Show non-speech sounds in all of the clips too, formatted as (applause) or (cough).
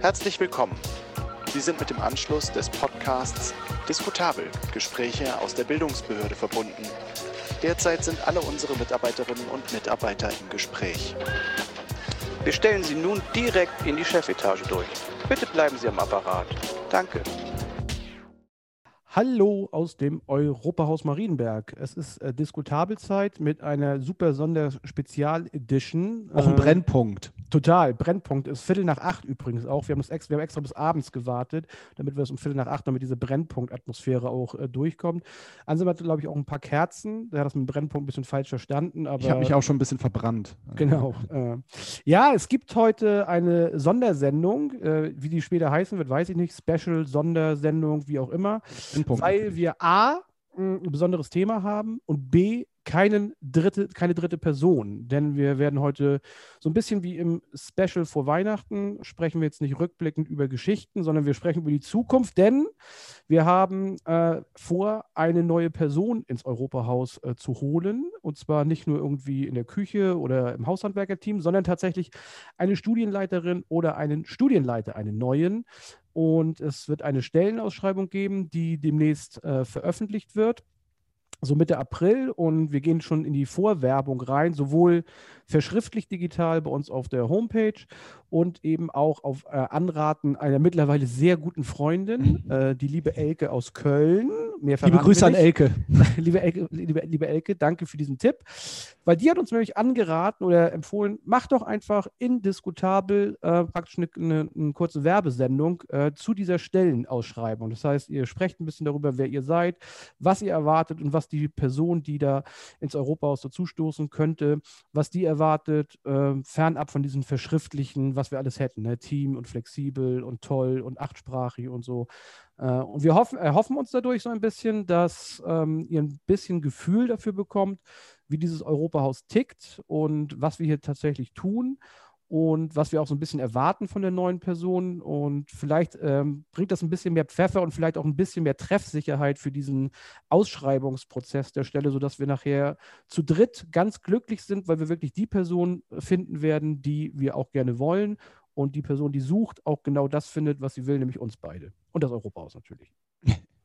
Herzlich willkommen. Sie sind mit dem Anschluss des Podcasts Diskutabel Gespräche aus der Bildungsbehörde verbunden. Derzeit sind alle unsere Mitarbeiterinnen und Mitarbeiter im Gespräch. Wir stellen Sie nun direkt in die Chefetage durch. Bitte bleiben Sie am Apparat. Danke. Hallo aus dem Europahaus Marienberg. Es ist äh, Diskutabelzeit mit einer super Sonderspezial-Edition. Auch ein Äh, Brennpunkt. Total, Brennpunkt ist Viertel nach acht übrigens auch. Wir haben, das ex, wir haben extra bis abends gewartet, damit wir es um Viertel nach acht, damit diese Brennpunkt-Atmosphäre auch äh, durchkommt. Ansem hat, glaube ich, auch ein paar Kerzen. Der hat das mit dem Brennpunkt ein bisschen falsch verstanden. Aber Ich habe mich auch schon ein bisschen verbrannt. Genau. Äh, ja, es gibt heute eine Sondersendung. Äh, wie die später heißen wird, weiß ich nicht. Special, Sondersendung, wie auch immer. Brennpunkt. Weil wir A, ein besonderes Thema haben und B, keinen dritte, keine dritte Person. Denn wir werden heute so ein bisschen wie im Special vor Weihnachten sprechen wir jetzt nicht rückblickend über Geschichten, sondern wir sprechen über die Zukunft, denn wir haben äh, vor, eine neue Person ins Europahaus äh, zu holen. Und zwar nicht nur irgendwie in der Küche oder im Haushandwerkerteam, sondern tatsächlich eine Studienleiterin oder einen Studienleiter, einen neuen. Und es wird eine Stellenausschreibung geben, die demnächst äh, veröffentlicht wird so Mitte April und wir gehen schon in die Vorwerbung rein, sowohl verschriftlich digital bei uns auf der Homepage und eben auch auf äh, Anraten einer mittlerweile sehr guten Freundin, äh, die liebe Elke aus Köln. Mehr Liebe Grüße an. Elke. (laughs) liebe, Elke, liebe, liebe Elke, danke für diesen Tipp. Weil die hat uns nämlich angeraten oder empfohlen, macht doch einfach indiskutabel äh, praktisch eine, eine, eine kurze Werbesendung äh, zu dieser Stellenausschreibung. Das heißt, ihr sprecht ein bisschen darüber, wer ihr seid, was ihr erwartet und was die Person, die da ins Europahaus dazustoßen könnte, was die erwartet, äh, fernab von diesen verschriftlichen, was wir alles hätten, ne? Team und flexibel und toll und achtsprachig und so. Äh, und wir hoffen, erhoffen uns dadurch so ein bisschen, dass ähm, ihr ein bisschen Gefühl dafür bekommt, wie dieses Europahaus tickt und was wir hier tatsächlich tun und was wir auch so ein bisschen erwarten von der neuen Person. Und vielleicht ähm, bringt das ein bisschen mehr Pfeffer und vielleicht auch ein bisschen mehr Treffsicherheit für diesen Ausschreibungsprozess der Stelle, sodass wir nachher zu dritt ganz glücklich sind, weil wir wirklich die Person finden werden, die wir auch gerne wollen. Und die Person, die sucht, auch genau das findet, was sie will, nämlich uns beide. Und das Europahaus natürlich. (laughs)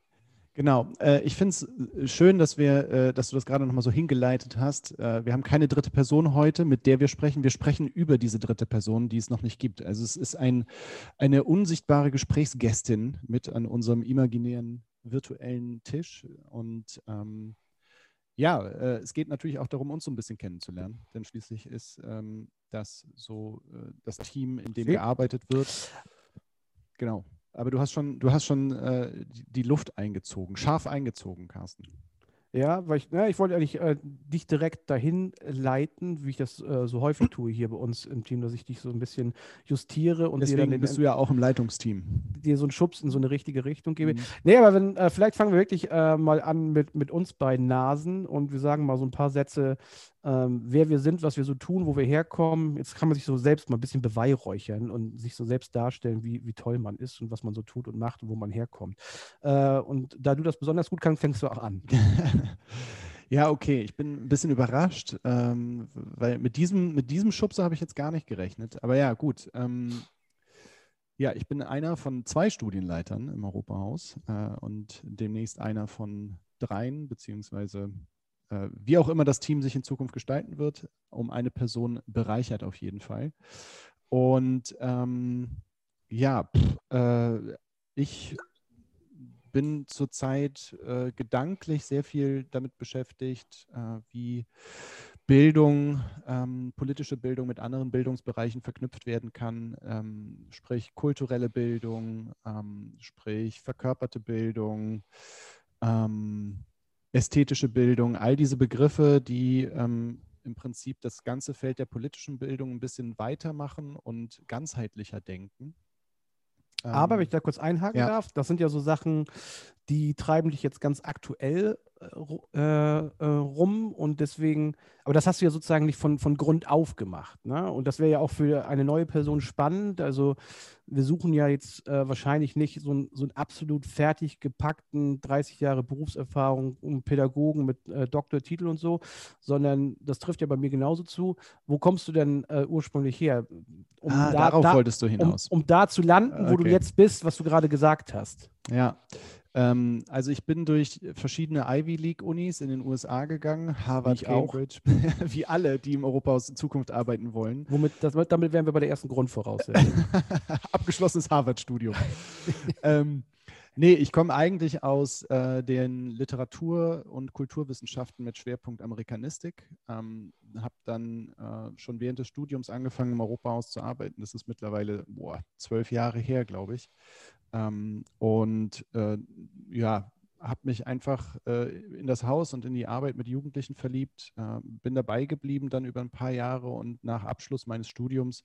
Genau. Äh, ich finde es schön, dass wir, äh, dass du das gerade nochmal so hingeleitet hast. Äh, wir haben keine dritte Person heute, mit der wir sprechen. Wir sprechen über diese dritte Person, die es noch nicht gibt. Also es ist ein, eine unsichtbare Gesprächsgästin mit an unserem imaginären virtuellen Tisch. Und ähm, ja, äh, es geht natürlich auch darum, uns so ein bisschen kennenzulernen. Denn schließlich ist ähm, das so äh, das Team, in dem gearbeitet wird. Genau. Aber du hast schon, du hast schon äh, die, Luft eingezogen, scharf eingezogen, Carsten. Ja, weil ich, na, ich wollte eigentlich äh, dich direkt dahin leiten, wie ich das äh, so häufig tue hier bei uns im Team, dass ich dich so ein bisschen justiere und dir dann Deswegen den, bist du ja auch im Leitungsteam. dir so einen Schubs in so eine richtige Richtung gebe. Mhm. Nee, aber wenn, äh, vielleicht fangen wir wirklich äh, mal an mit, mit uns beiden Nasen und wir sagen mal so ein paar Sätze, ähm, wer wir sind, was wir so tun, wo wir herkommen. Jetzt kann man sich so selbst mal ein bisschen beweihräuchern und sich so selbst darstellen, wie, wie toll man ist und was man so tut und macht und wo man herkommt. Äh, und da du das besonders gut kannst, fängst du auch an. (laughs) Ja, okay, ich bin ein bisschen überrascht, ähm, weil mit diesem, mit diesem Schubser habe ich jetzt gar nicht gerechnet. Aber ja, gut. Ähm, ja, ich bin einer von zwei Studienleitern im Europahaus äh, und demnächst einer von dreien, beziehungsweise wie auch immer das Team sich in Zukunft gestalten wird, um eine Person bereichert auf jeden Fall. Und ähm, ja, pff, äh, ich bin zurzeit äh, gedanklich sehr viel damit beschäftigt, äh, wie Bildung, ähm, politische Bildung mit anderen Bildungsbereichen verknüpft werden kann, ähm, sprich kulturelle Bildung, ähm, sprich verkörperte Bildung, ähm, ästhetische Bildung, all diese Begriffe, die ähm, im Prinzip das ganze Feld der politischen Bildung ein bisschen weitermachen und ganzheitlicher denken. Aber Ähm, wenn ich da kurz einhaken ja. darf, das sind ja so Sachen, die treiben dich jetzt ganz aktuell rum und deswegen, aber das hast du ja sozusagen nicht von, von Grund auf gemacht. Ne? Und das wäre ja auch für eine neue Person spannend. Also wir suchen ja jetzt äh, wahrscheinlich nicht so, ein, so einen absolut fertig gepackten 30 Jahre Berufserfahrung, um Pädagogen mit äh, Doktortitel und so, sondern das trifft ja bei mir genauso zu. Wo kommst du denn äh, ursprünglich her? Um ah, da, darauf da, wolltest du hinaus. Um, um da zu landen, wo okay. du jetzt bist, was du gerade gesagt hast. Ja, ähm, also ich bin durch verschiedene Ivy League-Unis in den USA gegangen, Harvard, Cambridge, (laughs) wie alle, die im Europahaus in Zukunft arbeiten wollen. Womit, das, damit wären wir bei der ersten Grundvoraussetzung. (laughs) Abgeschlossenes Harvard-Studium. (laughs) ähm, nee, ich komme eigentlich aus äh, den Literatur- und Kulturwissenschaften mit Schwerpunkt Amerikanistik. Ähm, habe dann äh, schon während des Studiums angefangen, im Europahaus zu arbeiten. Das ist mittlerweile boah, zwölf Jahre her, glaube ich. Ähm, und äh, ja, habe mich einfach äh, in das Haus und in die Arbeit mit Jugendlichen verliebt, äh, bin dabei geblieben dann über ein paar Jahre und nach Abschluss meines Studiums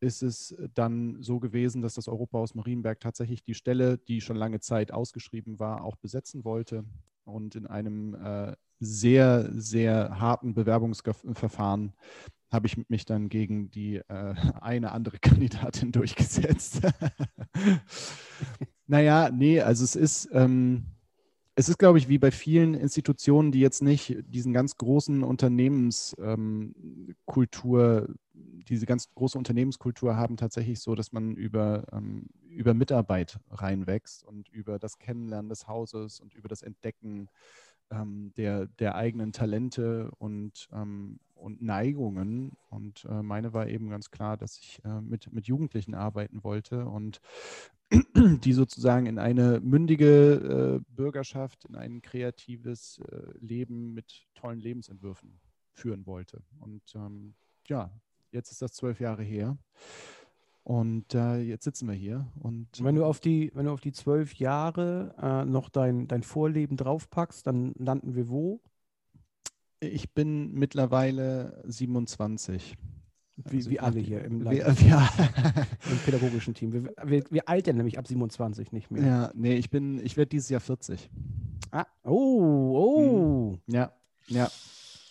ist es dann so gewesen, dass das Europahaus Marienberg tatsächlich die Stelle, die schon lange Zeit ausgeschrieben war, auch besetzen wollte und in einem äh, sehr, sehr harten Bewerbungsverfahren habe ich mich dann gegen die äh, (laughs) eine andere (laughs) Kandidatin durchgesetzt. (laughs) naja, nee, also es ist, ähm, es ist, glaube ich, wie bei vielen Institutionen, die jetzt nicht diesen ganz großen Unternehmenskultur, ähm, diese ganz große Unternehmenskultur haben, tatsächlich so, dass man über, ähm, über Mitarbeit reinwächst und über das Kennenlernen des Hauses und über das Entdecken ähm, der, der eigenen Talente und, ähm, und Neigungen. Und äh, meine war eben ganz klar, dass ich äh, mit, mit Jugendlichen arbeiten wollte und (clears throat) die sozusagen in eine mündige äh, Bürgerschaft, in ein kreatives äh, Leben mit tollen Lebensentwürfen führen wollte. Und ähm, ja, jetzt ist das zwölf Jahre her. Und äh, jetzt sitzen wir hier. Und wenn du auf die, wenn du auf die zwölf Jahre äh, noch dein, dein Vorleben draufpackst, dann landen wir wo? Ich bin mittlerweile 27. Wie, also wie alle hier im, wir, wir, (laughs) im pädagogischen Team. Wir, wir, wir, altern nämlich ab 27 nicht mehr. Ja, nee, ich bin, ich werde dieses Jahr 40. Ah, oh, oh. Hm. Ja, ja.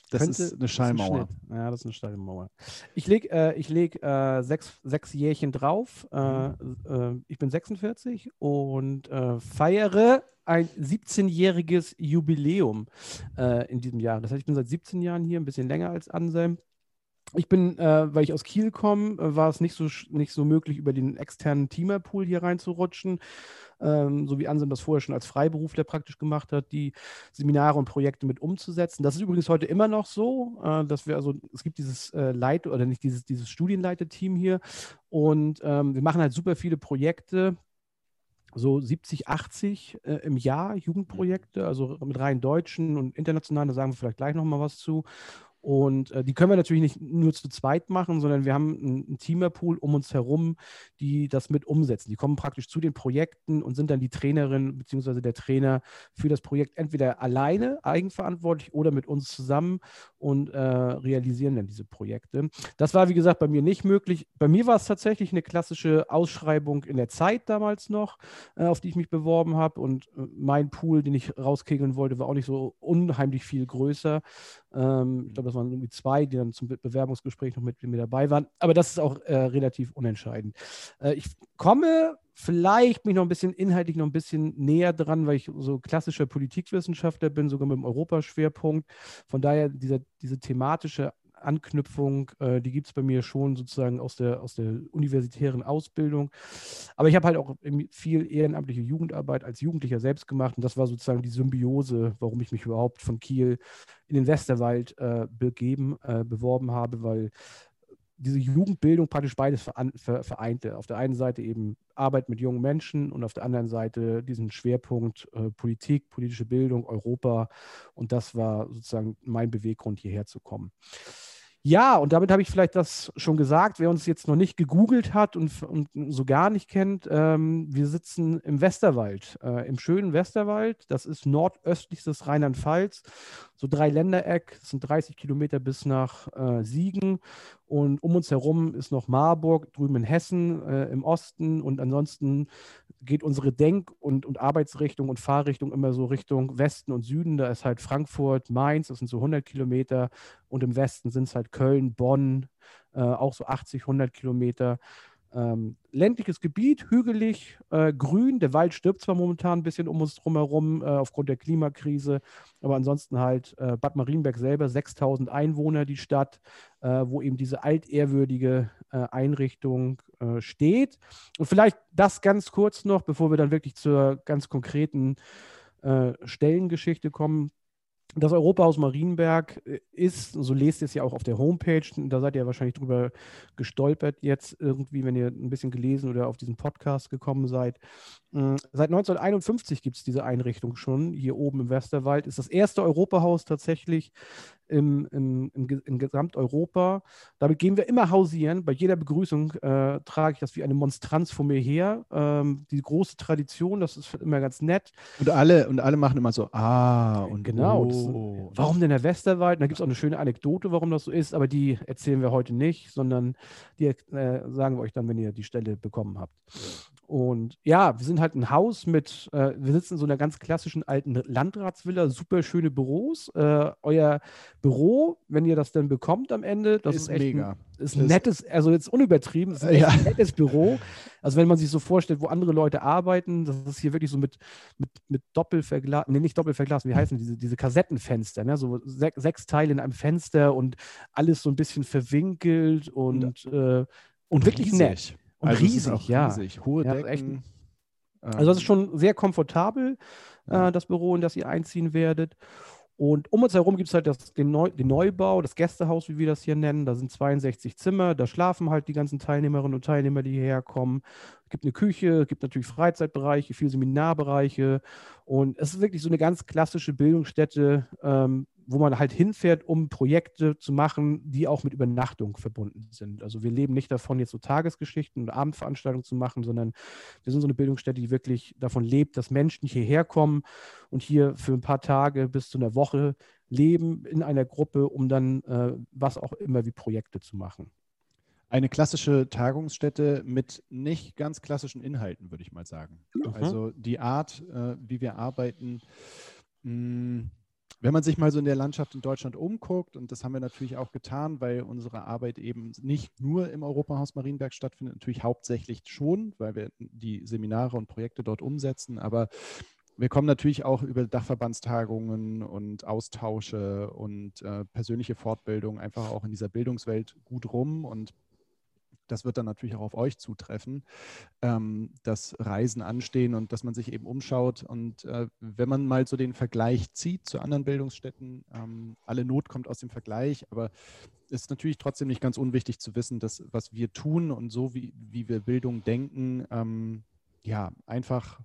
Das Könnte, ist eine Schallmauer. Ist ein ja, das ist eine Schallmauer. Ich lege äh, leg, äh, sechs, sechs Jährchen drauf. Äh. Äh, ich bin 46 und äh, feiere ein 17-jähriges Jubiläum äh, in diesem Jahr. Das heißt, ich bin seit 17 Jahren hier, ein bisschen länger als Anselm. Ich bin, äh, weil ich aus Kiel komme, äh, war es nicht so, nicht so möglich, über den externen Teamerpool hier reinzurutschen, ähm, so wie Anselm das vorher schon als Freiberufler praktisch gemacht hat, die Seminare und Projekte mit umzusetzen. Das ist übrigens heute immer noch so, äh, dass wir also, es gibt dieses äh, Leit- oder nicht dieses, dieses Studienleiter-Team hier und ähm, wir machen halt super viele Projekte, so 70, 80 äh, im Jahr Jugendprojekte, also mit rein deutschen und internationalen, da sagen wir vielleicht gleich nochmal was zu. Und äh, die können wir natürlich nicht nur zu zweit machen, sondern wir haben einen Teamerpool um uns herum, die das mit umsetzen. Die kommen praktisch zu den Projekten und sind dann die Trainerin bzw. der Trainer für das Projekt entweder alleine eigenverantwortlich oder mit uns zusammen und äh, realisieren dann diese Projekte. Das war, wie gesagt, bei mir nicht möglich. Bei mir war es tatsächlich eine klassische Ausschreibung in der Zeit damals noch, äh, auf die ich mich beworben habe. Und äh, mein Pool, den ich rauskegeln wollte, war auch nicht so unheimlich viel größer. Ähm, ich glaube, das waren irgendwie zwei, die dann zum Bewerbungsgespräch noch mit mir dabei waren. Aber das ist auch äh, relativ unentscheidend. Äh, ich komme vielleicht mich noch ein bisschen inhaltlich noch ein bisschen näher dran, weil ich so klassischer Politikwissenschaftler bin, sogar mit dem Europaschwerpunkt. Von daher dieser, diese thematische Anknüpfung, äh, die gibt es bei mir schon sozusagen aus der, aus der universitären Ausbildung. Aber ich habe halt auch viel ehrenamtliche Jugendarbeit als Jugendlicher selbst gemacht und das war sozusagen die Symbiose, warum ich mich überhaupt von Kiel in den Westerwald äh, begeben, äh, beworben habe, weil diese Jugendbildung praktisch beides vereinte. Auf der einen Seite eben Arbeit mit jungen Menschen und auf der anderen Seite diesen Schwerpunkt äh, Politik, politische Bildung, Europa. Und das war sozusagen mein Beweggrund, hierher zu kommen. Ja, und damit habe ich vielleicht das schon gesagt. Wer uns jetzt noch nicht gegoogelt hat und, und so gar nicht kennt, ähm, wir sitzen im Westerwald, äh, im schönen Westerwald. Das ist nordöstlichstes Rheinland-Pfalz, so drei Ländereck. Das sind 30 Kilometer bis nach äh, Siegen. Und um uns herum ist noch Marburg, drüben in Hessen äh, im Osten. Und ansonsten geht unsere Denk- und, und Arbeitsrichtung und Fahrrichtung immer so Richtung Westen und Süden. Da ist halt Frankfurt, Mainz, das sind so 100 Kilometer. Und im Westen sind es halt Köln, Bonn, äh, auch so 80, 100 Kilometer. Ähm, ländliches Gebiet, hügelig, äh, grün. Der Wald stirbt zwar momentan ein bisschen um uns drumherum äh, aufgrund der Klimakrise, aber ansonsten halt äh, Bad Marienberg selber, 6000 Einwohner, die Stadt, äh, wo eben diese altehrwürdige äh, Einrichtung äh, steht. Und vielleicht das ganz kurz noch, bevor wir dann wirklich zur ganz konkreten Stellengeschichte kommen das Europahaus Marienberg äh, ist, so lest ihr es ja auch auf der Homepage, da seid ihr wahrscheinlich drüber gestolpert jetzt irgendwie, wenn ihr ein bisschen gelesen oder auf diesen Podcast gekommen seid. Hm, seit 1951 gibt es diese Einrichtung schon hier oben im Westerwald. Ist das erste Europahaus tatsächlich im, im, im, in Gesamteuropa. Damit gehen wir immer hausieren. Bei jeder Begrüßung äh, trage ich das wie eine Monstranz vor mir her. Ähm, die große Tradition, das ist immer ganz nett. Und alle, und alle machen immer so, ah, und genau. Oh. Das, warum denn der Westerwald? da gibt es auch eine schöne Anekdote, warum das so ist, aber die erzählen wir heute nicht, sondern die äh, sagen wir euch dann, wenn ihr die Stelle bekommen habt. Und ja, wir sind halt ein Haus mit, äh, wir sitzen in so einer ganz klassischen alten Landratsvilla, super schöne Büros. Äh, euer Büro, wenn ihr das dann bekommt am Ende, das ist, ist echt mega. Ein, ist ein nettes, also jetzt unübertrieben, ist ein, ja. nettes Büro. Also wenn man sich so vorstellt, wo andere Leute arbeiten, das ist hier wirklich so mit, mit, mit Doppelverglas, nee, nicht Doppelverglas, wie heißen diese, diese Kassettenfenster, ne? so sech, sechs Teile in einem Fenster und alles so ein bisschen verwinkelt und, und, äh, und wirklich riesig. nett. Und also riesig, ja. Riesig. Hohe ja, Decken. Also das ist schon sehr komfortabel, äh, das Büro, in das ihr einziehen werdet. Und um uns herum gibt es halt das, den, Neu, den, Neubau, das Gästehaus, wie wir das hier nennen. Da sind 62 Zimmer, da schlafen halt die ganzen Teilnehmerinnen und Teilnehmer, die hierher kommen. Es gibt eine Küche, es gibt natürlich Freizeitbereiche, viele Seminarbereiche. Und es ist wirklich so eine ganz klassische Bildungsstätte, ähm, wo man halt hinfährt, um Projekte zu machen, die auch mit Übernachtung verbunden sind. Also wir leben nicht davon, jetzt so Tagesgeschichten und Abendveranstaltungen zu machen, sondern wir sind so eine Bildungsstätte, die wirklich davon lebt, dass Menschen hierher kommen und hier für ein paar Tage bis zu einer Woche leben in einer Gruppe, um dann äh, was auch immer wie Projekte zu machen. Eine klassische Tagungsstätte mit nicht ganz klassischen Inhalten, würde ich mal sagen. Mhm. Also die Art, äh, wie wir arbeiten, mh, hm, wenn man sich mal so in der Landschaft in Deutschland umguckt, und das haben wir natürlich auch getan, weil unsere Arbeit eben nicht nur im Europahaus Marienberg stattfindet, natürlich hauptsächlich schon, weil wir die Seminare und Projekte dort umsetzen, aber wir kommen natürlich auch über Dachverbandstagungen und Austausche und äh, persönliche Fortbildung einfach auch in dieser Bildungswelt gut rum. Und das wird dann natürlich auch auf euch zutreffen, ähm, dass Reisen anstehen und dass man sich eben umschaut. Und äh, wenn man mal so den Vergleich zieht zu anderen Bildungsstätten, ähm, alle Not kommt aus dem Vergleich, aber es ist natürlich trotzdem nicht ganz unwichtig zu wissen, dass was wir tun und so wie, wie wir Bildung denken, ähm, ja, einfach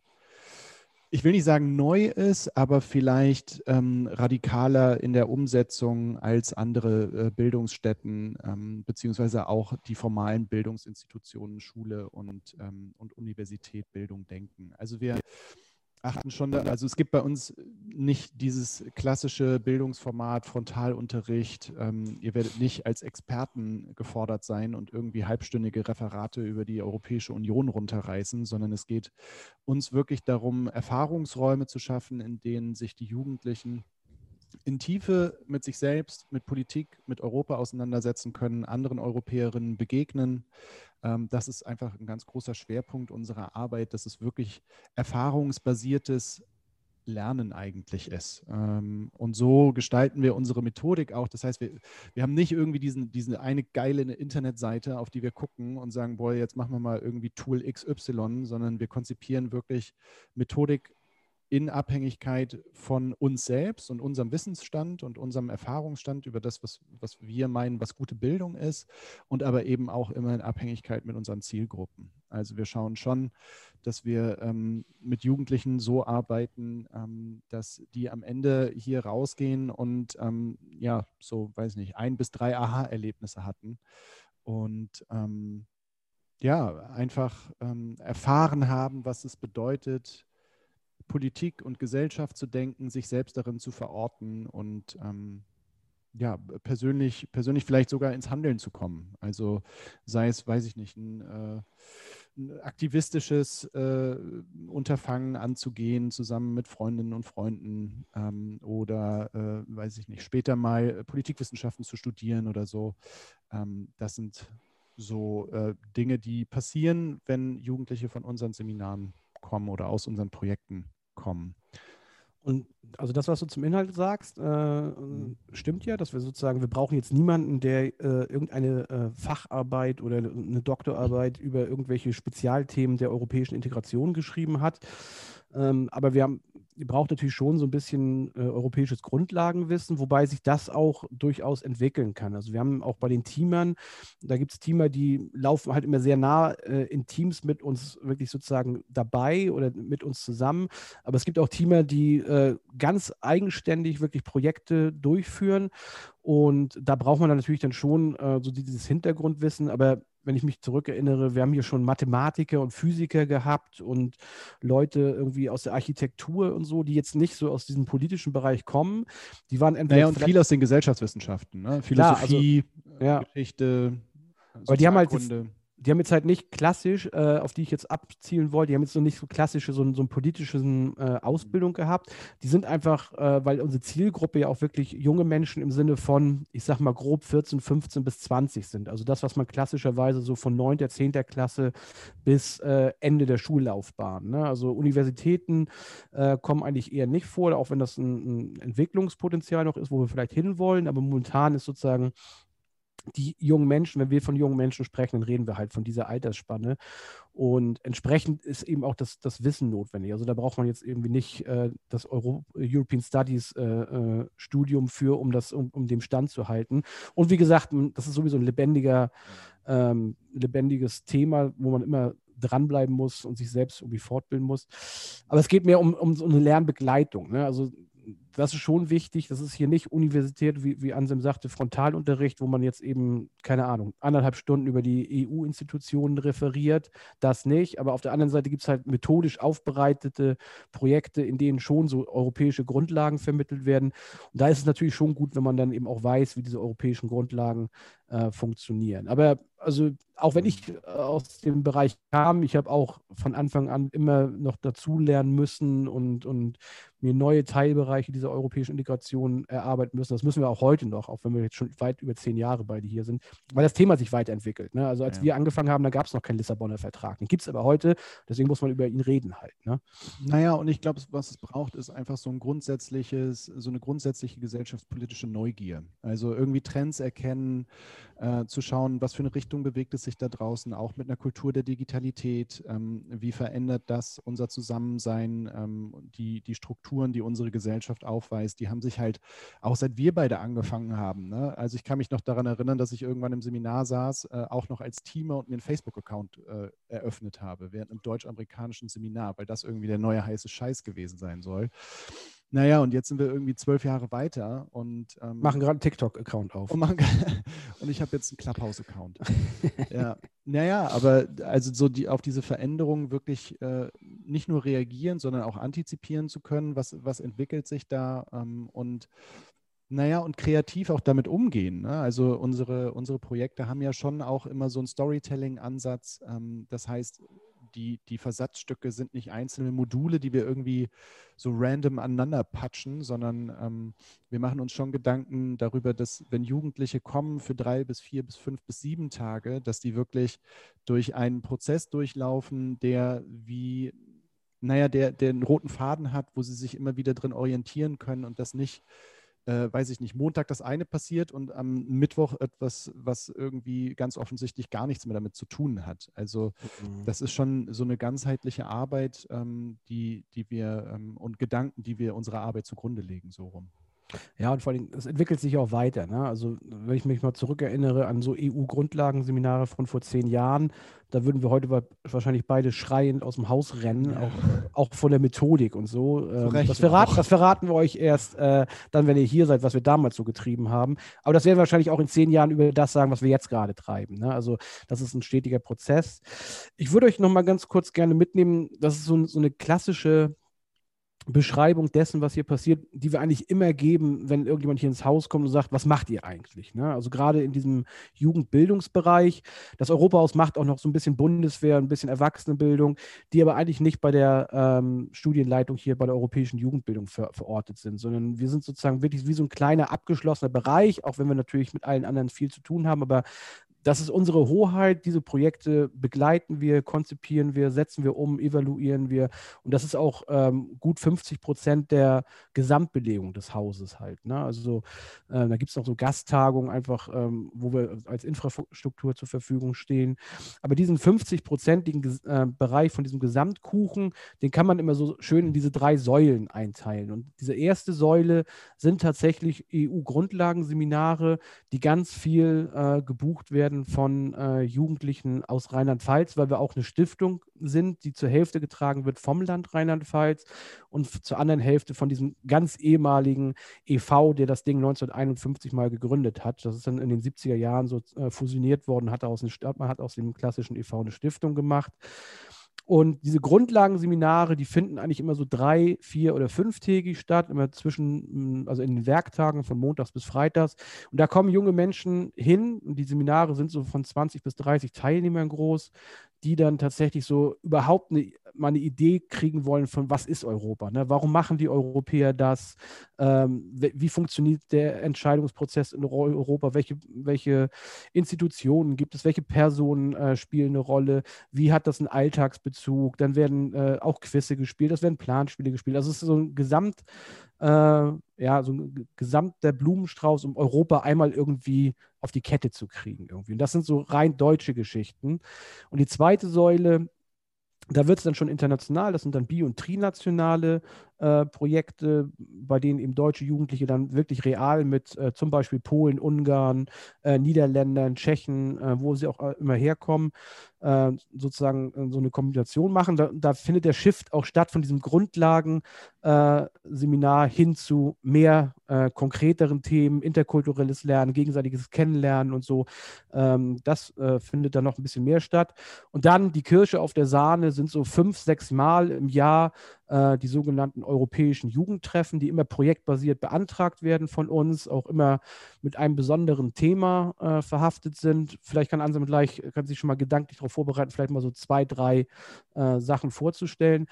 ich will nicht sagen neu ist, aber vielleicht ähm, radikaler in der Umsetzung als andere äh, Bildungsstätten, ähm, beziehungsweise auch die formalen Bildungsinstitutionen, Schule und, ähm, und Universität Bildung denken. Also wir achten schon, also es gibt bei uns nicht dieses klassische Bildungsformat Frontalunterricht. Ähm, ihr werdet nicht als Experten gefordert sein und irgendwie halbstündige Referate über die Europäische Union runterreißen, sondern es geht uns wirklich darum, Erfahrungsräume zu schaffen, in denen sich die Jugendlichen in Tiefe mit sich selbst, mit Politik, mit Europa auseinandersetzen können, anderen Europäerinnen begegnen. Ähm, das ist einfach ein ganz großer Schwerpunkt unserer Arbeit, dass es wirklich erfahrungsbasiertes Lernen eigentlich ist. Ähm, und so gestalten wir unsere Methodik auch. Das heißt, wir, wir haben nicht irgendwie diesen, diese eine geile Internetseite, auf die wir gucken und sagen, boah, jetzt machen wir mal irgendwie Tool XY, sondern wir konzipieren wirklich Methodik in Abhängigkeit von uns selbst und unserem Wissensstand und unserem Erfahrungsstand über das, was, was wir meinen, was gute Bildung ist und aber eben auch immer in Abhängigkeit mit unseren Zielgruppen. Also wir schauen schon, dass wir ähm, mit Jugendlichen so arbeiten, ähm, dass die am Ende hier rausgehen und ähm, ja, so weiß nicht, ein bis drei Aha-Erlebnisse hatten und ähm, ja, einfach ähm, erfahren haben, was es bedeutet, Politik und Gesellschaft zu denken, sich selbst darin zu verorten und ähm, ja, persönlich, persönlich vielleicht sogar ins Handeln zu kommen. Also sei es, weiß ich nicht, ein, äh, ein aktivistisches äh, Unterfangen anzugehen, zusammen mit Freundinnen und Freunden ähm, oder, äh, weiß ich nicht, später mal Politikwissenschaften zu studieren oder so. Ähm, das sind so äh, Dinge, die passieren, wenn Jugendliche von unseren Seminaren kommen oder aus unseren Projekten kommen. Und also das, was du zum Inhalt sagst, äh, mhm. stimmt ja, dass wir sozusagen, wir brauchen jetzt niemanden, der äh, irgendeine äh, Facharbeit oder eine Doktorarbeit über irgendwelche Spezialthemen der europäischen Integration geschrieben hat. Ähm, aber wir haben ihr braucht natürlich schon so ein bisschen äh, europäisches Grundlagenwissen, wobei sich das auch durchaus entwickeln kann. Also wir haben auch bei den Teamern, da gibt es Teamer, die laufen halt immer sehr nah äh, in Teams mit uns wirklich sozusagen dabei oder mit uns zusammen. Aber es gibt auch Teamer, die äh, ganz eigenständig wirklich Projekte durchführen. Und da braucht man dann natürlich dann schon äh, so dieses Hintergrundwissen. Aber wenn ich mich zurückerinnere, wir haben hier schon Mathematiker und Physiker gehabt und Leute irgendwie aus der Architektur und so, die jetzt nicht so aus diesem politischen Bereich kommen. Die waren entweder. Naja, und viel aus den Gesellschaftswissenschaften, ne? Philosophie, Klar, also, ja. Geschichte. Aber die haben halt jetzt, die haben jetzt halt nicht klassisch, äh, auf die ich jetzt abzielen wollte, die haben jetzt noch nicht so klassische, so, so eine politische äh, Ausbildung gehabt. Die sind einfach, äh, weil unsere Zielgruppe ja auch wirklich junge Menschen im Sinne von, ich sag mal grob 14, 15 bis 20 sind. Also das, was man klassischerweise so von 9., 10. Klasse bis äh, Ende der Schullaufbahn. Ne? Also Universitäten äh, kommen eigentlich eher nicht vor, auch wenn das ein, ein Entwicklungspotenzial noch ist, wo wir vielleicht hinwollen. Aber momentan ist sozusagen die jungen Menschen, wenn wir von jungen Menschen sprechen, dann reden wir halt von dieser Altersspanne. Und entsprechend ist eben auch das, das Wissen notwendig. Also da braucht man jetzt irgendwie nicht äh, das Euro European Studies äh, äh, Studium für, um das, um, um dem Stand zu halten. Und wie gesagt, das ist sowieso ein lebendiger, ähm, lebendiges Thema, wo man immer dranbleiben muss und sich selbst irgendwie fortbilden muss. Aber es geht mehr um, um so eine Lernbegleitung. Ne? Also das ist schon wichtig. Das ist hier nicht Universität, wie, wie Ansem sagte, Frontalunterricht, wo man jetzt eben, keine Ahnung, anderthalb Stunden über die EU-Institutionen referiert. Das nicht. Aber auf der anderen Seite gibt es halt methodisch aufbereitete Projekte, in denen schon so europäische Grundlagen vermittelt werden. Und da ist es natürlich schon gut, wenn man dann eben auch weiß, wie diese europäischen Grundlagen äh, funktionieren. Aber also auch wenn ich äh, aus dem Bereich kam, ich habe auch von Anfang an immer noch dazu lernen müssen und, und mir neue Teilbereiche dieser europäischen Integration erarbeiten müssen. Das müssen wir auch heute noch, auch wenn wir jetzt schon weit über zehn Jahre beide hier sind, weil das Thema sich weiterentwickelt. Ne? Also als ja. wir angefangen haben, da gab es noch keinen Lissabonner Vertrag. Den gibt es aber heute, deswegen muss man über ihn reden halt. Ne? Naja, und ich glaube, was es braucht, ist einfach so ein grundsätzliches, so eine grundsätzliche gesellschaftspolitische Neugier. Also irgendwie Trends erkennen, äh, zu schauen, was für eine Richtung bewegt es sich da draußen, auch mit einer Kultur der Digitalität. Ähm, wie verändert das unser Zusammensein, ähm, die, die Strukturen, die unsere Gesellschaft aufweist, die haben sich halt, auch seit wir beide angefangen haben. Ne? Also ich kann mich noch daran erinnern, dass ich irgendwann im Seminar saß, äh, auch noch als Teamer und mir einen Facebook-Account äh, eröffnet habe, während einem deutsch-amerikanischen Seminar, weil das irgendwie der neue heiße Scheiß gewesen sein soll. Naja, und jetzt sind wir irgendwie zwölf Jahre weiter und ähm, machen gerade einen TikTok-Account auf. Und, machen, (laughs) und ich habe jetzt einen Clubhouse-Account. (laughs) ja. Naja, aber also so die auf diese Veränderungen wirklich äh, nicht nur reagieren, sondern auch antizipieren zu können, was, was entwickelt sich da ähm, und naja, und kreativ auch damit umgehen. Ne? Also unsere, unsere Projekte haben ja schon auch immer so einen Storytelling-Ansatz. Ähm, das heißt, die, die Versatzstücke sind nicht einzelne Module, die wir irgendwie so random aneinander patschen, sondern ähm, wir machen uns schon Gedanken darüber, dass wenn Jugendliche kommen für drei bis vier bis fünf bis sieben Tage, dass die wirklich durch einen Prozess durchlaufen, der wie, naja, der, der einen roten Faden hat, wo sie sich immer wieder drin orientieren können und das nicht äh, weiß ich nicht, Montag das eine passiert und am Mittwoch etwas, was irgendwie ganz offensichtlich gar nichts mehr damit zu tun hat. Also mhm. das ist schon so eine ganzheitliche Arbeit, ähm, die, die wir ähm, und Gedanken, die wir unserer Arbeit zugrunde legen, so rum. Ja, und vor allem, es entwickelt sich auch weiter. Ne? Also, wenn ich mich mal zurückerinnere an so EU-Grundlagenseminare von vor zehn Jahren, da würden wir heute wahrscheinlich beide schreiend aus dem Haus rennen, auch, auch von der Methodik und so. Ähm, das, verraten, das, verraten, wir euch erst äh, dann, wenn ihr hier seid, was wir damals so getrieben haben. Aber das werden wir wahrscheinlich auch in zehn Jahren über das sagen, was wir jetzt gerade treiben. Ne? Also, das ist ein stetiger Prozess. Ich würde euch noch mal ganz kurz gerne mitnehmen, das ist so, so eine klassische Beschreibung dessen, was hier passiert, die wir eigentlich immer geben, wenn irgendjemand hier ins Haus kommt und sagt, was macht ihr eigentlich? Ne? Also gerade in diesem Jugendbildungsbereich. Das Europahaus macht auch noch so ein bisschen Bundeswehr, ein bisschen Erwachsenenbildung, die aber eigentlich nicht bei der ähm, Studienleitung hier bei der europäischen Jugendbildung ver verortet sind, sondern wir sind sozusagen wirklich wie so ein kleiner abgeschlossener Bereich, auch wenn wir natürlich mit allen anderen viel zu tun haben, aber das ist unsere Hoheit. Diese Projekte begleiten wir, konzipieren wir, setzen wir um, evaluieren wir. Und das ist auch ähm, gut 50 Prozent der Gesamtbelegung des Hauses halt. Ne? Also äh, da gibt es noch so Gasttagungen einfach, ähm, wo wir als Infrastruktur zur Verfügung stehen. Aber diesen 50-prozentigen äh, Bereich von diesem Gesamtkuchen, den kann man immer so schön in diese drei Säulen einteilen. Und diese erste Säule sind tatsächlich EU-Grundlagenseminare, die ganz viel äh, gebucht werden werden von äh, Jugendlichen aus Rheinland-Pfalz, weil wir auch eine Stiftung sind, die zur Hälfte getragen wird vom Land Rheinland-Pfalz und zur anderen Hälfte von diesem ganz ehemaligen EV, der das Ding 1951 mal gegründet hat. Das ist dann in den 70er Jahren so äh, fusioniert worden, hat aus, man hat aus dem klassischen EV eine Stiftung gemacht. Und diese Grundlagenseminare, die finden eigentlich immer so drei, vier oder fünftägig statt, immer zwischen, mm, also in den Werktagen von Montags bis Freitags. Und da kommen junge Menschen hin und die Seminare sind so von 20 bis 30 Teilnehmern groß, die dann tatsächlich so überhaupt eine, mal eine Idee kriegen wollen von, was ist Europa? Ne? Warum machen die Europäer das? Ähm, wie funktioniert der Entscheidungsprozess in Europa? Welche, welche Institutionen gibt es? Welche Personen äh, spielen eine Rolle? Wie hat das einen Alltagsbezug? Dann werden äh, auch Quizze gespielt, das werden Planspiele gespielt. Also es ist so ein Gesamt, äh, ja, so ein gesamter Blumenstrauß, um Europa einmal irgendwie auf die Kette zu kriegen irgendwie. Und das sind so rein deutsche Geschichten. Und die zweite Säule, da wird es dann schon international, das sind dann bi- und trinationale äh, Projekte, bei denen eben deutsche Jugendliche dann wirklich real mit äh, zum Beispiel Polen, Ungarn, äh, Niederländern, Tschechen, äh, wo sie auch äh, immer herkommen, sozusagen so eine Kombination machen. Da, da, findet der Shift auch statt von diesem Grundlagenseminar hin zu mehr konkreteren Themen, interkulturelles Lernen, gegenseitiges Kennenlernen und so. Ähm, das findet dann noch ein bisschen mehr statt. Und dann die Kirsche auf der Sahne sind so fünf, sechs Mal im Jahr äh, die sogenannten europäischen Jugendtreffen, die immer projektbasiert beantragt werden von uns, auch immer mit einem besonderen Thema äh, verhaftet sind. Vielleicht kann Ansem gleich, kann sich schon mal gedanklich darauf vorbereiten, vielleicht mal so zwei, drei äh, Sachen vorzustellen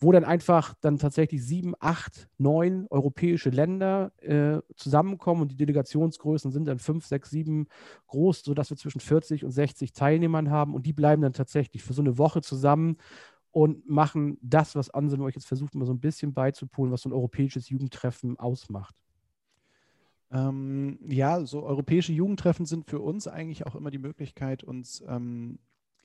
wo dann einfach dann tatsächlich sieben, acht, neun europäische Länder äh, zusammenkommen und die Delegationsgrößen sind dann fünf, sechs, sieben groß, sodass wir zwischen 40 und 60 Teilnehmern haben und die bleiben dann tatsächlich für so eine Woche zusammen und machen das, was Anselm euch jetzt versucht, mal so ein bisschen beizupolen, was so ein europäisches Jugendtreffen ausmacht. Ähm, ja, so europäische Jugendtreffen sind für uns eigentlich auch immer die Möglichkeit, uns ähm,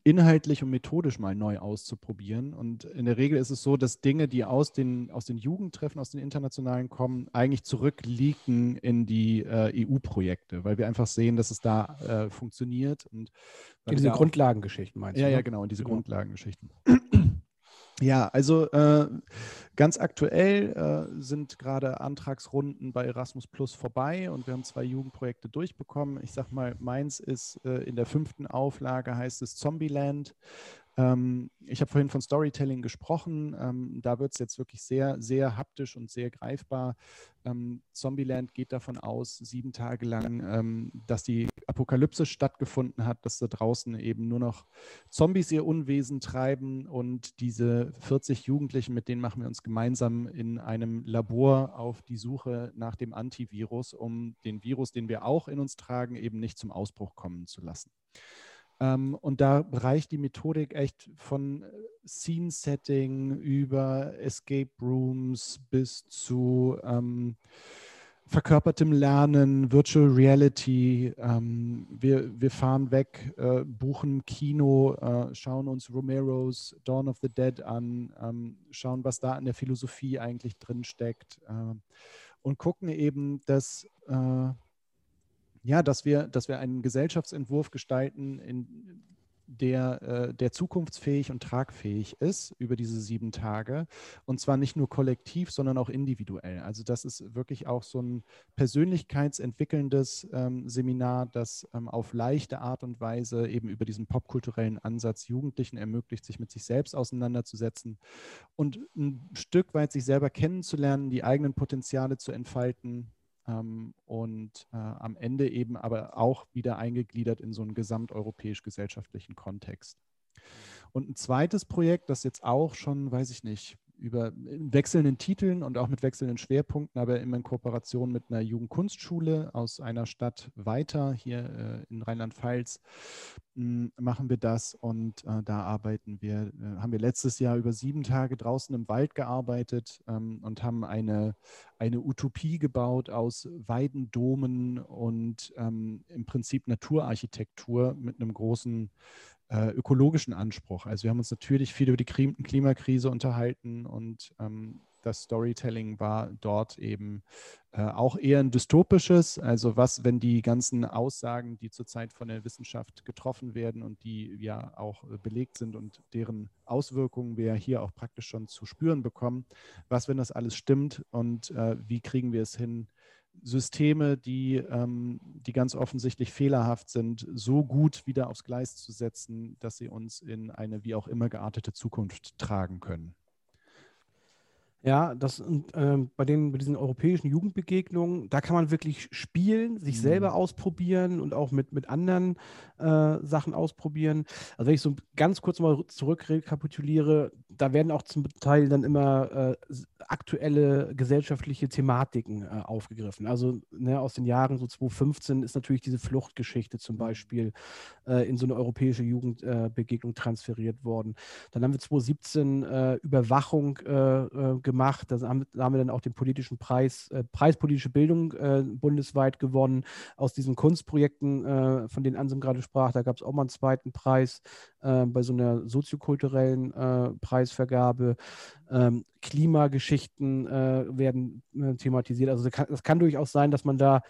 inhaltlich und methodisch mal neu auszuprobieren. Und in der Regel ist es so, dass Dinge, die aus den, aus den Jugendtreffen, aus den internationalen kommen, eigentlich zurückliegen in die äh, EU-Projekte, weil wir einfach sehen, dass es da äh, funktioniert. Und in diese Grundlagengeschichten meinst ja, du? Ja, ja, genau, in diese genau. Grundlagengeschichten. Ja, also äh, ganz aktuell äh, sind gerade Antragsrunden bei Erasmus Plus vorbei und wir haben zwei Jugendprojekte durchbekommen. Ich sag mal, meins ist äh, in der fünften Auflage heißt es Zombieland. Ähm, ich habe vorhin von Storytelling gesprochen. Ähm, da wird es jetzt wirklich sehr, sehr haptisch und sehr greifbar. Ähm, Zombieland geht davon aus, sieben Tage lang, ähm, dass die Apokalypse stattgefunden hat, dass da draußen eben nur noch Zombies ihr Unwesen treiben und diese 40 Jugendlichen, mit denen machen wir uns gemeinsam in einem Labor auf die Suche nach dem Antivirus, um den Virus, den wir auch in uns tragen, eben nicht zum Ausbruch kommen zu lassen. Ähm, und da reicht die Methodik echt von äh, Scene-Setting über Escape Rooms bis zu ähm, verkörpertem Lernen, Virtual Reality. Ähm, wir, wir fahren weg, äh, buchen Kino, äh, schauen uns Romeros Dawn of the Dead an, ähm, schauen, was da in der Philosophie eigentlich drin steckt äh, und gucken eben, dass äh, ja, dass wir, dass wir einen Gesellschaftsentwurf gestalten, in, der, äh, der zukunftsfähig und tragfähig ist über diese sieben Tage. Und zwar nicht nur kollektiv, sondern auch individuell. Also das ist wirklich auch so ein persönlichkeitsentwickelndes ähm, Seminar, das ähm, auf leichte Art und Weise eben über diesen popkulturellen Ansatz Jugendlichen ermöglicht, sich mit sich selbst auseinanderzusetzen und ein Stück weit sich selber kennenzulernen, die eigenen Potenziale zu entfalten und äh, am Ende eben aber auch wieder eingegliedert in so einen gesamteuropäisch-gesellschaftlichen Kontext. Und ein zweites Projekt, das jetzt auch schon, weiß ich nicht, über wechselnden Titeln und auch mit wechselnden Schwerpunkten, aber immer in Kooperation mit einer Jugendkunstschule aus einer Stadt weiter hier äh, in Rheinland-Pfalz hm, machen wir das und äh, da arbeiten wir, äh, haben wir letztes Jahr über sieben Tage draußen im Wald gearbeitet ähm, und haben eine, eine Utopie gebaut aus Weidendomen und ähm, im Prinzip Naturarchitektur mit einem großen äh, ökologischen Anspruch. Also wir haben uns natürlich viel über die Klimakrise unterhalten und ähm, das Storytelling war dort eben äh, auch eher ein dystopisches. Also was, wenn die ganzen Aussagen, die zurzeit von der Wissenschaft getroffen werden und die ja auch äh, belegt sind und deren Auswirkungen wir hier auch praktisch schon zu spüren bekommen, was, wenn das alles stimmt und äh, wie kriegen wir es hin, Systeme, die, ähm, die ganz offensichtlich fehlerhaft sind, so gut wieder aufs Gleis zu setzen, dass sie uns in eine wie auch immer geartete Zukunft tragen können. Ja, das äh, bei, den, bei diesen europäischen Jugendbegegnungen, da kann man wirklich spielen, sich mhm. selber ausprobieren und auch mit, mit anderen äh, Sachen ausprobieren. Also wenn ich so ganz kurz mal zurückrekapituliere, da werden auch zum Teil dann immer äh, aktuelle gesellschaftliche Thematiken äh, aufgegriffen. Also ne, aus den Jahren so 2015 ist natürlich diese Fluchtgeschichte zum. Beispiel äh, in so eine europäische Jugendbegegnung transferiert worden. Dann haben wir 2017 äh, Überwachung gemacht gemacht. Da haben, haben wir dann auch den politischen Preis, äh, Preis Bildung äh, bundesweit gewonnen. Aus diesen Kunstprojekten, äh, von denen Ansem gerade sprach, da gab es auch mal einen zweiten Preis äh, bei so einer soziokulturellen äh, Preisvergabe. Ähm, Klimageschichten äh, werden thematisiert. Also das kann, das kann durchaus sein, dass man da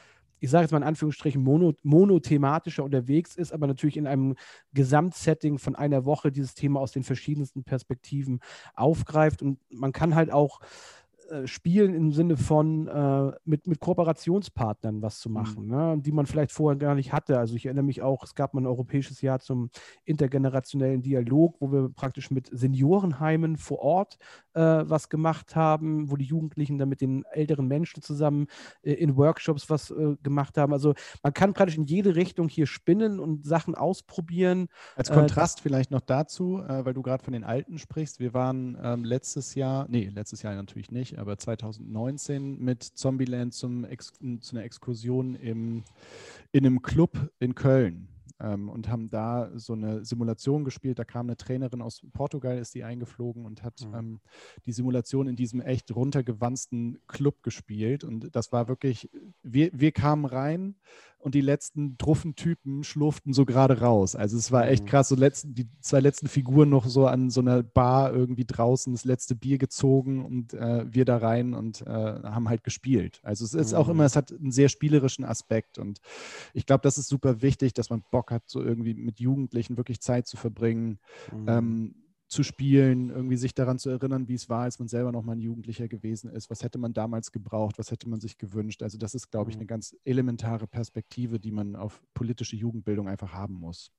ich sage jetzt mal in Anführungsstrichen, mono, monothematischer unterwegs ist, aber natürlich in einem Gesamtsetting von einer Woche dieses Thema aus den verschiedensten Perspektiven aufgreift. Und man kann halt auch äh, spielen im Sinne von äh, mit, mit Kooperationspartnern was zu machen, mhm. ne, die man vielleicht vorher gar nicht hatte. Also ich erinnere mich auch, es gab mal ein europäisches Jahr zum intergenerationellen Dialog, wo wir praktisch mit Seniorenheimen vor Ort äh, was gemacht haben, wo die Jugendlichen dann mit den älteren Menschen zusammen äh, in Workshops was äh, gemacht haben. Also man kann praktisch in jede Richtung hier spinnen und Sachen ausprobieren. Als Kontrast vielleicht noch dazu, weil du gerade von den Alten sprichst. Wir waren ähm, letztes Jahr, nee, letztes Jahr natürlich nicht, aber 2019 mit Zombieland zum Ex zu einer Exkursion im, in einem Club in Köln ähm, und haben da so eine Simulation gespielt. Da kam eine Trainerin aus Portugal, ist die eingeflogen und hat mhm. ähm, die Simulation in diesem echt runtergewanzten Club gespielt. Und das war wirklich, wir, wir kamen rein und die letzten druffen Typen schlurften so gerade raus. Also es war echt mhm. krass, so letzten, die zwei letzten Figuren noch so an so einer Bar irgendwie draußen das letzte Bier gezogen und äh, wir da rein und äh, haben halt gespielt. Also es ist mhm. auch immer, es hat einen sehr spielerischen Aspekt und ich glaube, das ist super wichtig, dass man Bock hat, so irgendwie mit Jugendlichen wirklich Zeit zu verbringen. Mhm. Ähm, zu spielen, irgendwie sich daran zu erinnern, wie es war, als man selber noch mal ein Jugendlicher gewesen ist. Was hätte man damals gebraucht? Was hätte man sich gewünscht? Also das ist, glaube ich, mhm. eine ganz elementare Perspektive, die man auf politische Jugendbildung einfach haben muss.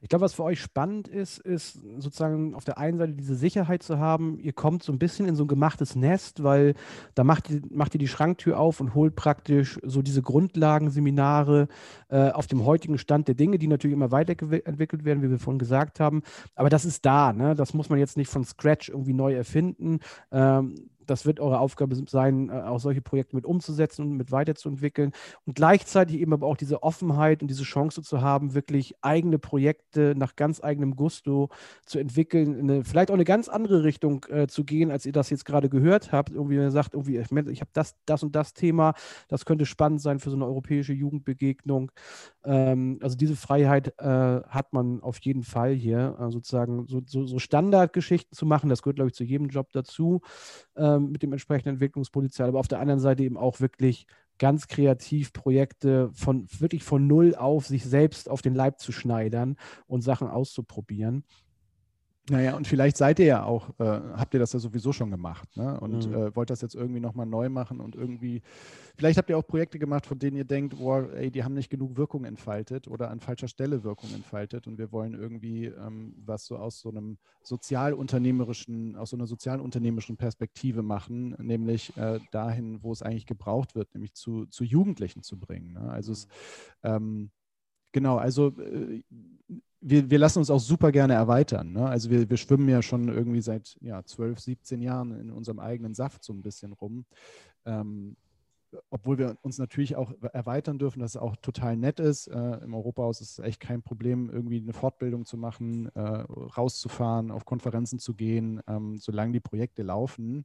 Ich glaube, was für euch spannend ist, ist sozusagen auf der einen Seite diese Sicherheit zu haben, ihr kommt so ein bisschen in so ein gemachtes Nest, weil da macht ihr, macht ihr die Schranktür auf und holt praktisch so diese Grundlagenseminare äh, auf dem heutigen Stand der Dinge, die natürlich immer weiterentwickelt werden, wie wir vorhin gesagt haben. Aber das ist da, ne? das muss man jetzt nicht von Scratch irgendwie neu erfinden. Ähm, das wird eure Aufgabe sein, äh, auch solche Projekte mit umzusetzen und mit weiterzuentwickeln und gleichzeitig eben aber auch diese Offenheit und diese Chance zu haben, wirklich eigene Projekte nach ganz eigenem Gusto zu entwickeln, eine, vielleicht auch eine ganz andere Richtung äh, zu gehen, als ihr das jetzt gerade gehört habt. Irgendwie ihr sagt, irgendwie, ich, ich habe das, das und das Thema, das könnte spannend sein für so eine europäische Jugendbegegnung. Ähm, also diese Freiheit äh, hat man auf jeden Fall hier, äh, sozusagen so, so, so Standardgeschichten zu machen, das gehört, glaube ich, zu jedem Job dazu. Ähm, mit dem entsprechenden Entwicklungspotenzial, aber auf der anderen Seite eben auch wirklich ganz kreativ Projekte von wirklich von null auf sich selbst auf den Leib zu schneidern und Sachen auszuprobieren. Naja, und vielleicht seid ihr ja auch, äh, habt ihr das ja sowieso schon gemacht ne? und Mhm. äh, wollt das jetzt irgendwie nochmal neu machen und irgendwie, vielleicht habt ihr auch Projekte gemacht, von denen ihr denkt, boah, ey, die haben nicht genug Wirkung entfaltet oder an falscher Stelle Wirkung entfaltet und wir wollen irgendwie ähm, was so aus so einem sozialunternehmerischen, aus so einer sozialunternehmerischen Perspektive machen, nämlich äh, dahin, wo es eigentlich gebraucht wird, nämlich zu, zu Jugendlichen zu bringen. Ne? Also es, ähm, Genau, also äh, wir, wir lassen uns auch super gerne erweitern. Ne? Also wir, wir schwimmen ja schon irgendwie seit ja, 12, 17 Jahren in unserem eigenen Saft so ein bisschen rum. Ähm, obwohl wir uns natürlich auch erweitern dürfen, dass es auch total nett ist. Äh, Im Europahaus ist es echt kein Problem, irgendwie eine Fortbildung zu machen, äh, rauszufahren, auf Konferenzen zu gehen. Ähm, solange die Projekte laufen,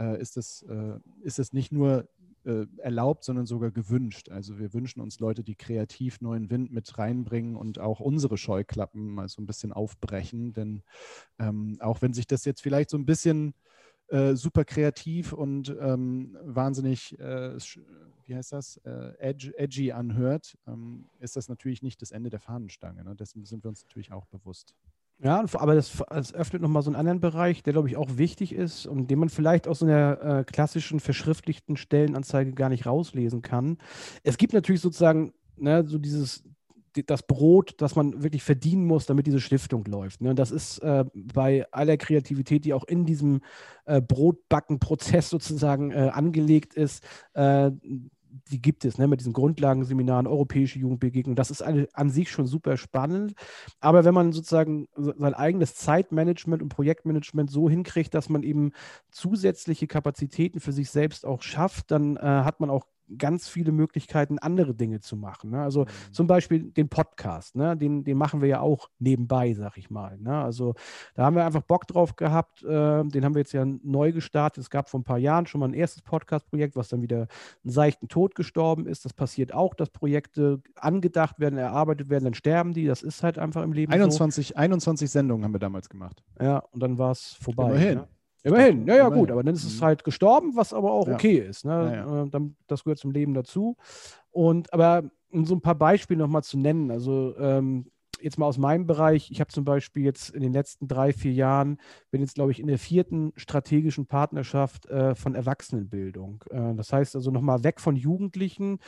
äh, ist, es, äh, ist es nicht nur äh, erlaubt, sondern sogar gewünscht. Also wir wünschen uns Leute, die kreativ neuen Wind mit reinbringen und auch unsere Scheuklappen mal so ein bisschen aufbrechen. Denn ähm, auch wenn sich das jetzt vielleicht so ein bisschen äh, super kreativ und ähm, wahnsinnig, äh, wie heißt das, äh, edgy, edgy anhört, ähm, ist das natürlich nicht das Ende der Fahnenstange. Ne? Dessen sind wir uns natürlich auch bewusst. Ja, aber das, das öffnet nochmal so einen anderen Bereich, der, glaube ich, auch wichtig ist und den man vielleicht aus so einer äh, klassischen verschriftlichten Stellenanzeige gar nicht rauslesen kann. Es gibt natürlich sozusagen ne, so dieses, das Brot, das man wirklich verdienen muss, damit diese Stiftung läuft. Ne? Das ist äh, bei aller Kreativität, die auch in diesem äh, Brotbacken-Prozess sozusagen äh, angelegt ist, äh, die gibt es, ne, mit diesen Grundlagenseminaren, europäische Jugendbegegnung. Das ist eine, an sich schon super spannend. Aber wenn man sozusagen sein eigenes Zeitmanagement und Projektmanagement so hinkriegt, dass man eben zusätzliche Kapazitäten für sich selbst auch schafft, dann äh, hat man auch ganz viele Möglichkeiten, andere Dinge zu machen. Ne? Also mhm. zum Beispiel den Podcast, ne? den, den machen wir ja auch nebenbei, sag ich mal. Ne? Also da haben wir einfach Bock drauf gehabt. Äh, den haben wir jetzt ja neu gestartet. Es gab vor ein paar Jahren schon mal ein erstes Podcast-Projekt, was dann wieder einen seichten Tod gestorben ist. Das passiert auch, dass Projekte angedacht werden, erarbeitet werden, dann sterben die. Das ist halt einfach im Leben 21, so. 21 Sendungen haben wir damals gemacht. Ja, und dann war es vorbei. Immerhin. Ne? Immerhin, ja, ja, gut, aber dann ist es mhm. halt gestorben, was aber auch ja. okay ist. Ne? Ja, ja. Das gehört zum Leben dazu. Und aber um so ein paar Beispiele nochmal zu nennen, also ähm, jetzt mal aus meinem Bereich, ich habe zum Beispiel jetzt in den letzten drei, vier Jahren, bin jetzt, glaube ich, in der vierten strategischen Partnerschaft äh, von Erwachsenenbildung. Äh, das heißt also nochmal weg von Jugendlichen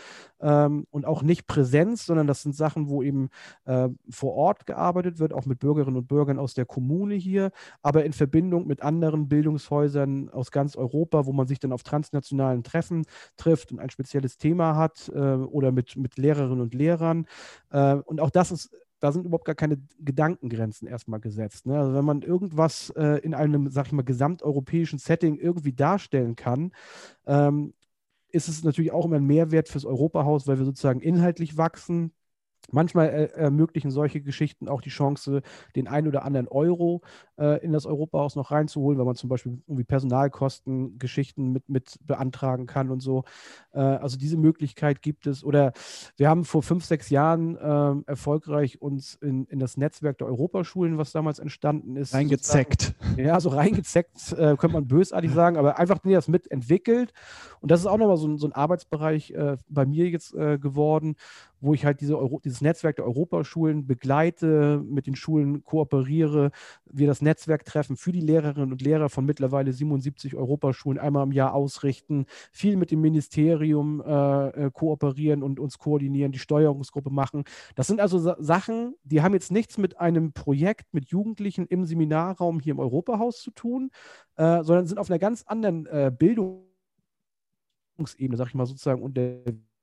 ähm, und auch nicht Präsenz, sondern das sind Sachen, wo eben äh, vor Ort gearbeitet wird, auch mit Bürgerinnen und Bürgern aus der Kommune hier, aber in Verbindung mit anderen Bildungshäusern aus ganz Europa, wo man sich dann auf transnationalen Treffen trifft und ein spezielles Thema hat äh, oder mit, mit Lehrerinnen und Lehrern. Äh, und auch das ist da sind überhaupt gar keine Gedankengrenzen erstmal gesetzt. Ne? Also wenn man irgendwas äh, in einem, sag ich mal, gesamteuropäischen Setting irgendwie darstellen kann, ähm, ist es natürlich auch immer ein Mehrwert fürs Europahaus, weil wir sozusagen inhaltlich wachsen, Manchmal äh, ermöglichen solche Geschichten auch die Chance, den einen oder anderen Euro äh, in das Europahaus noch reinzuholen, weil man zum Beispiel irgendwie Personalkosten, Geschichten mit, mit beantragen kann und so. Äh, also diese Möglichkeit gibt es. Oder wir haben vor fünf, sechs Jahren ähm, erfolgreich uns in, in das Netzwerk der Europaschulen, was damals entstanden ist. Reingezeckt. Ja, so reingezeckt, äh, könnte man bösartig sagen, aber einfach nee, das mitentwickelt. Und das ist auch nochmal so, so ein Arbeitsbereich äh, bei mir jetzt äh, geworden, wo ich halt diese Euro, dieses Netzwerk der Europaschulen begleite, mit den Schulen kooperiere, wir das Netzwerktreffen für die Lehrerinnen und Lehrer von mittlerweile 77 Europaschulen einmal im Jahr ausrichten, viel mit dem Ministerium äh, äh, kooperieren und uns koordinieren, die Steuerungsgruppe machen. Das sind also Sa Sachen, die haben jetzt nichts mit einem Projekt mit Jugendlichen im Seminarraum hier im Europahaus zu tun, äh, sondern sind auf einer ganz anderen äh, Bildungsebene, sag ich mal sozusagen, unterwegs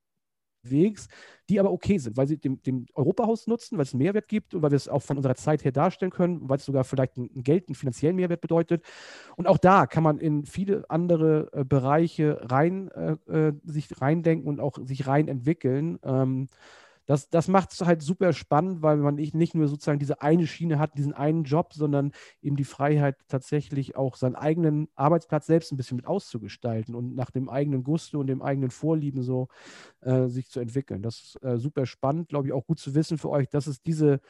unterwegs, die aber okay sind, weil sie dem, dem Europahaus nutzen, weil es einen Mehrwert gibt und weil wir es auch von unserer Zeit her darstellen können, weil es sogar vielleicht einen Geld, einen finanziellen Mehrwert bedeutet. Und auch da kann man in viele andere äh, Bereiche rein äh, äh sich reindenken und auch sich rein entwickeln. Ähm, das, das macht es halt super spannend, weil man nicht nur sozusagen diese eine Schiene hat, diesen einen Job, sondern eben die Freiheit tatsächlich auch seinen eigenen Arbeitsplatz selbst ein bisschen mit auszugestalten und nach dem eigenen Gusto und dem eigenen Vorlieben so äh, sich zu entwickeln. Das ist äh, super spannend, glaube ich, auch gut zu wissen für euch, dass es diese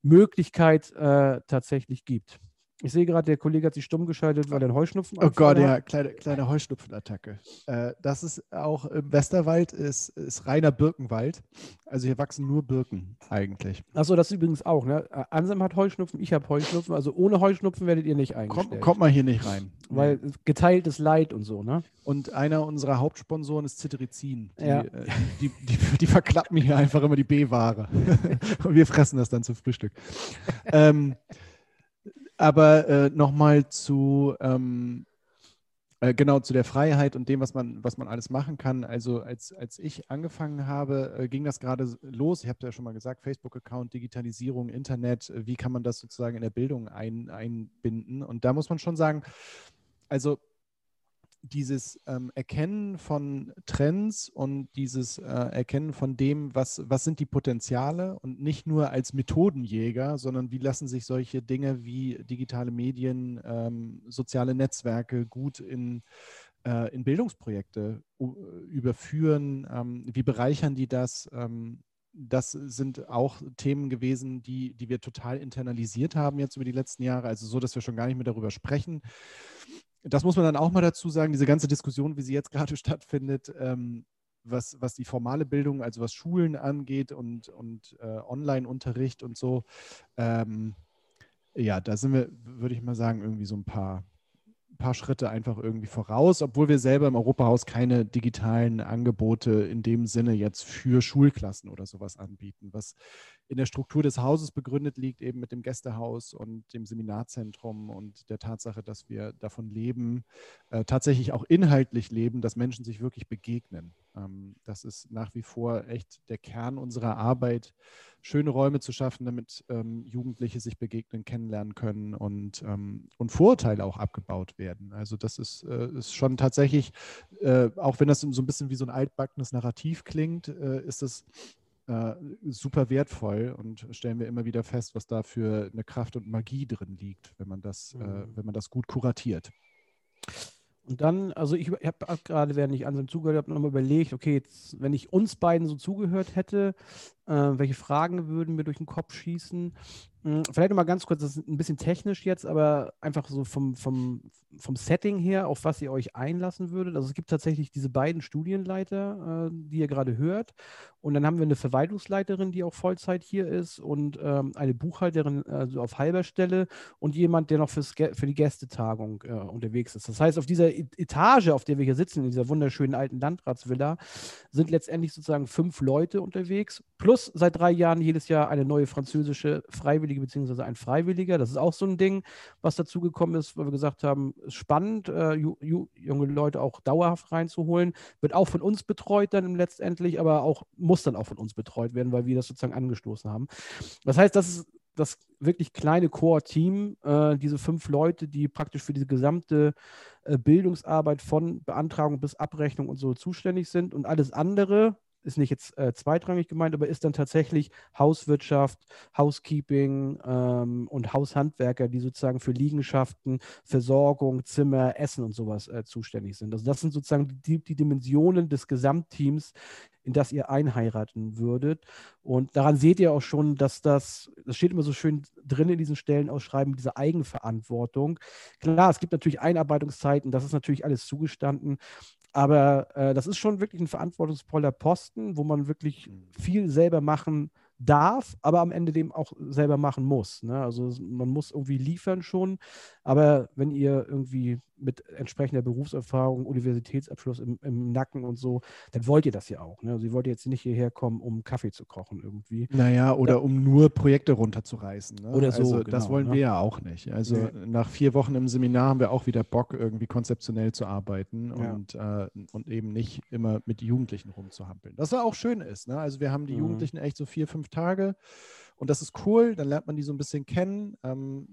Möglichkeit äh, tatsächlich gibt. Ich sehe gerade, der Kollege hat sich stumm geschaltet, weil er einen Heuschnupfen Oh Gott, ja, kleine, kleine Heuschnupfenattacke. Äh, das ist auch im Westerwald, ist, ist reiner Birkenwald. Also hier wachsen nur Birken eigentlich. Achso, das ist übrigens auch, ne? Äh, Ansem hat Heuschnupfen, ich habe Heuschnupfen. Also ohne Heuschnupfen werdet ihr nicht eingestellt. Kommt, kommt man hier nicht rein. Weil geteiltes Leid und so, ne? Und einer unserer Hauptsponsoren ist Cetirizin. Die, Ja. äh, die, die, die verklappen hier einfach immer die B-Ware. (laughs) Und wir fressen das dann zum Frühstück. ähm, aber äh, nochmal zu, ähm, äh, genau, zu der Freiheit und dem, was man, was man alles machen kann. Also als, als ich angefangen habe, äh, ging das gerade los. Ich habe ja schon mal gesagt, Facebook-Account, Digitalisierung, Internet, äh, wie kann man das sozusagen in der Bildung ein, einbinden? Und da muss man schon sagen, also dieses ähm, Erkennen von Trends und dieses äh, Erkennen von dem, was, was sind die Potenziale und nicht nur als Methodenjäger, sondern wie lassen sich solche Dinge wie digitale Medien, ähm, soziale Netzwerke gut in, äh, in Bildungsprojekte u- überführen, ähm, wie bereichern die das? Ähm, das sind auch Themen gewesen, die, die wir total internalisiert haben jetzt über die letzten Jahre, also so, dass wir schon gar nicht mehr darüber sprechen das muss man dann auch mal dazu sagen, diese ganze Diskussion, wie sie jetzt gerade (laughs) stattfindet, ähm, was, was die formale Bildung, also was Schulen angeht und, und äh, Online-Unterricht und so, ähm, ja, da sind wir, würde ich mal sagen, irgendwie so ein paar, paar Schritte einfach irgendwie voraus, obwohl wir selber im Europahaus keine digitalen Angebote in dem Sinne jetzt für Schulklassen oder sowas anbieten, was in der Struktur des Hauses begründet liegt, eben mit dem Gästehaus und dem Seminarzentrum und der Tatsache, dass wir davon leben, äh, tatsächlich auch inhaltlich leben, dass Menschen sich wirklich begegnen. Ähm, das ist nach wie vor echt der Kern unserer Arbeit, schöne Räume zu schaffen, damit ähm, Jugendliche sich begegnen, kennenlernen können und, ähm, und Vorurteile auch abgebaut werden. Also das ist, äh, ist schon tatsächlich, äh, auch wenn das so ein bisschen wie so ein altbackenes Narrativ klingt, äh, ist es äh, super wertvoll und stellen wir immer wieder fest, was da für eine Kraft und Magie drin liegt, wenn man das, äh, Mhm. wenn man das gut kuratiert. Und dann, also ich habe gerade, während ich Ansem zugehört habe, nochmal überlegt, okay, jetzt, wenn ich uns beiden so zugehört hätte, äh, welche Fragen würden mir durch den Kopf schießen? Hm, vielleicht nochmal ganz kurz, das ist ein bisschen technisch jetzt, aber einfach so vom, vom, vom Setting her, auf was ihr euch einlassen würdet. Also es gibt tatsächlich diese beiden Studienleiter, äh, die ihr gerade hört. Und dann haben wir eine Verwaltungsleiterin, die auch Vollzeit hier ist und ähm, eine Buchhalterin also auf halber Stelle und jemand, der noch fürs, für die Gästetagung äh, unterwegs ist. Das heißt, auf dieser E- Etage, auf der wir hier sitzen, in dieser wunderschönen alten Landratsvilla, sind letztendlich sozusagen fünf Leute unterwegs, plus seit drei Jahren jedes Jahr eine neue französische Freiwillige beziehungsweise ein Freiwilliger. Das ist auch so ein Ding, was dazugekommen ist, weil wir gesagt haben, ist spannend, äh, ju, junge Leute auch dauerhaft reinzuholen. Wird auch von uns betreut dann letztendlich, aber auch muss dann auch von uns betreut werden, weil wir das sozusagen angestoßen haben. Das heißt, das ist das wirklich kleine Core-Team, äh, diese fünf Leute, die praktisch für diese gesamte äh, Bildungsarbeit von Beantragung bis Abrechnung und so zuständig sind und alles andere ist nicht jetzt äh, zweitrangig gemeint, aber ist dann tatsächlich Hauswirtschaft, Housekeeping ähm, und Haushandwerker, die sozusagen für Liegenschaften, Versorgung, Zimmer, Essen und sowas äh, zuständig sind. Also das sind sozusagen die, die Dimensionen des Gesamtteams, in das ihr einheiraten würdet. Und daran seht ihr auch schon, dass das, das steht immer so schön drin in diesen Stellenausschreiben, diese Eigenverantwortung. Klar, es gibt natürlich Einarbeitungszeiten, das ist natürlich alles zugestanden. Aber äh, das ist schon wirklich ein verantwortungsvoller Posten, wo man wirklich viel selber machen darf, aber am Ende dem auch selber machen muss. Ne? Also man muss irgendwie liefern schon, aber wenn ihr irgendwie mit entsprechender Berufserfahrung, Universitätsabschluss im, im Nacken und so, dann wollt ihr das ja auch. Ne? Also ihr wollt jetzt nicht hierher kommen, um Kaffee zu kochen irgendwie. Naja, oder um nur Projekte runterzureißen. Ne? Oder so, Also das genau, wollen ne? wir ja auch nicht. Also Nee. nach vier Wochen im Seminar haben wir auch wieder Bock, irgendwie konzeptionell zu arbeiten Ja. und, äh, und eben nicht immer mit Jugendlichen rumzuhampeln. Was ja auch schön ist. Ne? Also wir haben die Mhm. Jugendlichen echt so vier, fünf Tage und das ist cool. Dann lernt man die so ein bisschen kennen. Ähm,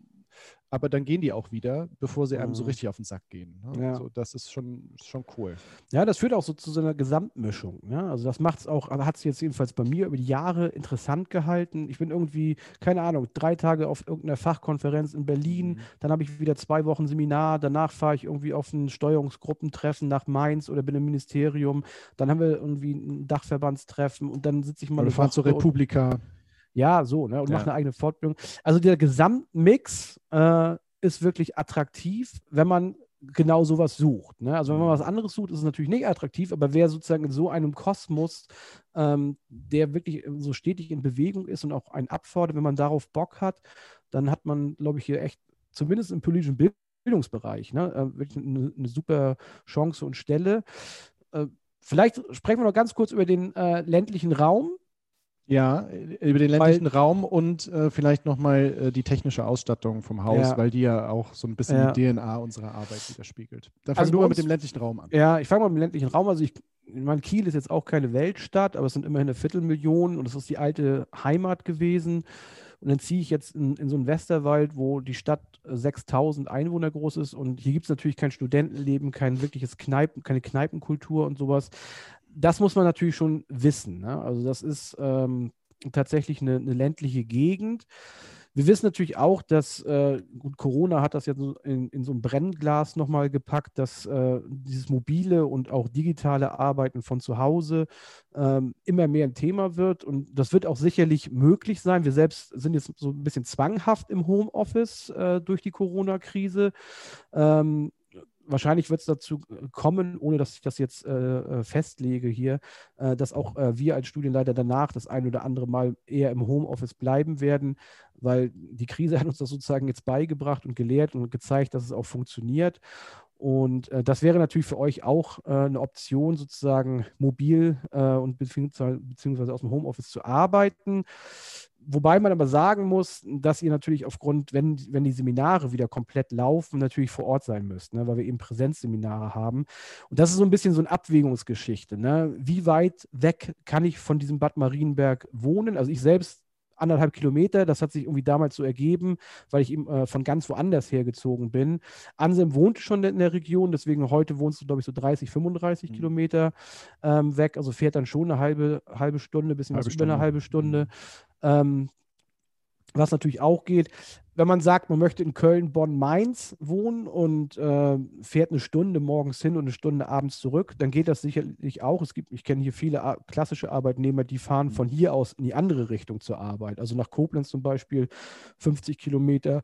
aber dann gehen die auch wieder, bevor sie einem so Mhm. richtig auf den Sack gehen. Ne? Ja. Also das ist schon, schon cool. Ja, das führt auch so zu so einer Gesamtmischung. Ne? Also das macht es auch, hat es jetzt jedenfalls bei mir über die Jahre interessant gehalten. Ich bin irgendwie, keine Ahnung, drei Tage auf irgendeiner Fachkonferenz in Berlin, Mhm. dann habe ich wieder zwei Wochen Seminar, danach fahre ich irgendwie auf ein Steuerungsgruppentreffen nach Mainz oder bin im Ministerium, dann haben wir irgendwie ein Dachverbandstreffen und dann sitze ich mal Oder fahren zur Woche und- Republika. Ja, so, ne? Und Ja. mache eine eigene Fortbildung. Also der Gesamtmix äh, ist wirklich attraktiv, wenn man genau sowas sucht. Ne? Also wenn man Mhm. was anderes sucht, ist es natürlich nicht attraktiv, aber wer sozusagen in so einem Kosmos, ähm, der wirklich so stetig in Bewegung ist und auch einen abfordert, wenn man darauf Bock hat, dann hat man, glaube ich, hier echt, zumindest im politischen Bild Bildungsbereich, ne, äh, wirklich eine, eine, super Chance und Stelle. Äh, vielleicht sprechen wir noch ganz kurz über den äh, ländlichen Raum. Ja, über den ländlichen weil, Raum und äh, vielleicht nochmal äh, die technische Ausstattung vom Haus, ja. weil die ja auch so ein bisschen ja. die DNA unserer Arbeit widerspiegelt. Da fangen also wir mal mit dem ländlichen Raum an. Ja, ich fange mal mit dem ländlichen Raum. Also ich, ich meine, Kiel ist jetzt auch keine Weltstadt, aber es sind immerhin eine Viertelmillion und es ist die alte Heimat gewesen. Und dann ziehe ich jetzt in, in, so einen Westerwald, wo die Stadt 6000 Einwohner groß ist. Und hier gibt es natürlich kein Studentenleben, kein wirkliches Kneipen, keine Kneipenkultur und sowas. Das muss man natürlich schon wissen. Ne? Also, das ist ähm, tatsächlich eine, eine ländliche Gegend. Wir wissen natürlich auch, dass äh, gut, Corona hat das jetzt in, in so ein Brennglas nochmal gepackt, dass äh, dieses mobile und auch digitale Arbeiten von zu Hause ähm, immer mehr ein Thema wird. Und das wird auch sicherlich möglich sein. Wir selbst sind jetzt so ein bisschen zwanghaft im Homeoffice äh, durch die Corona-Krise. Ähm, wahrscheinlich wird es dazu kommen, ohne dass ich das jetzt äh, festlege hier, äh, dass auch äh, wir als Studienleiter danach das ein oder andere Mal eher im Homeoffice bleiben werden, weil die Krise (laughs) hat uns das sozusagen jetzt beigebracht und gelehrt und gezeigt, dass es auch funktioniert. Und äh, das wäre natürlich für euch auch äh, eine Option, sozusagen mobil äh, und beziehungsweise, aus dem Homeoffice zu arbeiten. Wobei man aber sagen muss, dass ihr natürlich aufgrund, wenn, wenn die Seminare wieder komplett laufen, natürlich vor Ort sein müsst, ne, weil wir eben Präsenzseminare haben. Und das ist so ein bisschen so eine Abwägungsgeschichte. Ne? Wie weit weg kann ich von diesem Bad Marienberg wohnen? Also ich selbst anderthalb Kilometer. Das hat sich irgendwie damals so ergeben, weil ich eben äh, von ganz woanders hergezogen bin. Anselm wohnte schon in der Region, deswegen heute wohnst du, glaube ich, so 30, 35 mhm. Kilometer ähm, weg. Also fährt dann schon eine halbe, halbe Stunde, bisschen halbe was Stunde. über eine halbe Stunde. Mhm. Ähm, was natürlich auch geht, wenn man sagt, man möchte in Köln, Bonn, Mainz wohnen und äh, fährt eine Stunde morgens hin und eine Stunde abends zurück, dann geht das sicherlich auch. Es gibt, ich kenne hier viele klassische Arbeitnehmer, die fahren von hier aus in die andere Richtung zur Arbeit. Also nach Koblenz zum Beispiel 50 Kilometer,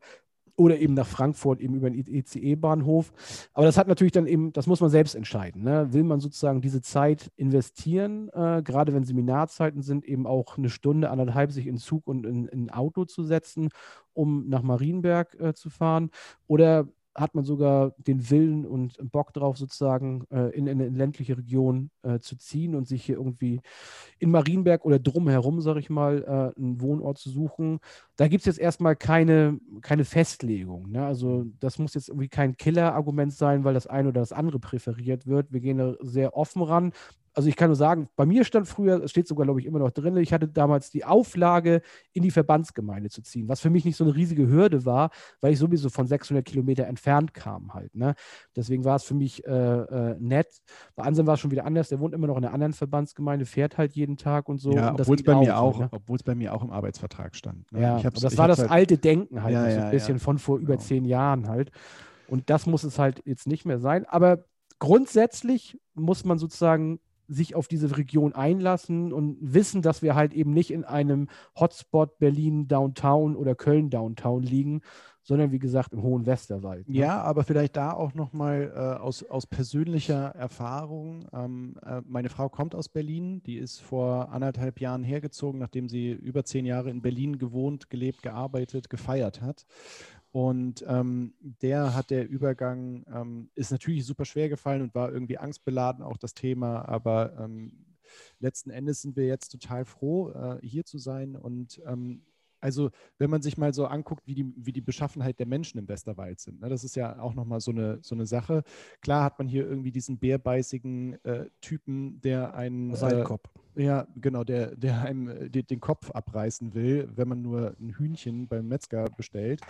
oder eben nach Frankfurt, eben über den ECE-Bahnhof. Aber das hat natürlich dann eben, das muss man selbst entscheiden. Ne? Will man sozusagen diese Zeit investieren, äh, gerade wenn Seminarzeiten sind, eben auch eine Stunde, anderthalb sich in Zug und in, in Auto zu setzen, um nach Marienberg äh, zu fahren? Oder hat man sogar den Willen und Bock drauf, sozusagen äh, in, in, eine ländliche Region äh, zu ziehen und sich hier irgendwie in Marienberg oder drumherum, sage ich mal, äh, einen Wohnort zu suchen. Da gibt es jetzt erstmal keine, keine Festlegung. Ne? Also das muss jetzt irgendwie kein Killer-Argument sein, weil das eine oder das andere präferiert wird. Wir gehen da sehr offen ran also ich kann nur sagen, bei mir stand früher, es steht sogar, glaube ich, immer noch drin, ich hatte damals die Auflage, in die Verbandsgemeinde zu ziehen, was für mich nicht so eine riesige Hürde war, weil ich sowieso von 600 Kilometer entfernt kam halt. Ne? Deswegen war es für mich äh, äh, nett. Bei Anselm war es schon wieder anders, der wohnt immer noch in einer anderen Verbandsgemeinde, fährt halt jeden Tag und so. Ja, obwohl es bei mir auch, ne? obwohl es bei mir auch im Arbeitsvertrag stand. Ne? Ja, das war das halt, alte Denken halt, ja, so ein bisschen von vor über genau. zehn Jahren halt. Und das muss es halt jetzt nicht mehr sein. Aber grundsätzlich muss man sozusagen sich auf diese Region einlassen und wissen, dass wir halt eben nicht in einem Hotspot Berlin Downtown oder Köln Downtown liegen, sondern wie gesagt im hohen Westerwald. Ne? Ja, aber vielleicht da auch nochmal äh, aus, aus persönlicher Erfahrung. Ähm, äh, meine Frau kommt aus Berlin, die ist vor anderthalb Jahren hergezogen, nachdem sie über zehn Jahre in Berlin gewohnt, gelebt, gearbeitet, gefeiert hat. Und ähm, der hat der Übergang, ähm, ist natürlich super schwer gefallen und war irgendwie angstbeladen, auch das Thema. Aber ähm, letzten Endes sind wir jetzt total froh, äh, hier zu sein und ähm, also wenn man sich mal so anguckt, wie die, wie die Beschaffenheit der Menschen im Westerwald sind, ne, das ist ja auch nochmal so eine, so eine Sache. Klar hat man hier irgendwie diesen bärbeißigen äh, Typen, der einen Seilkopf. Äh, ja, genau, der, der einem äh, den, den Kopf abreißen will, wenn man nur ein Hühnchen beim Metzger bestellt.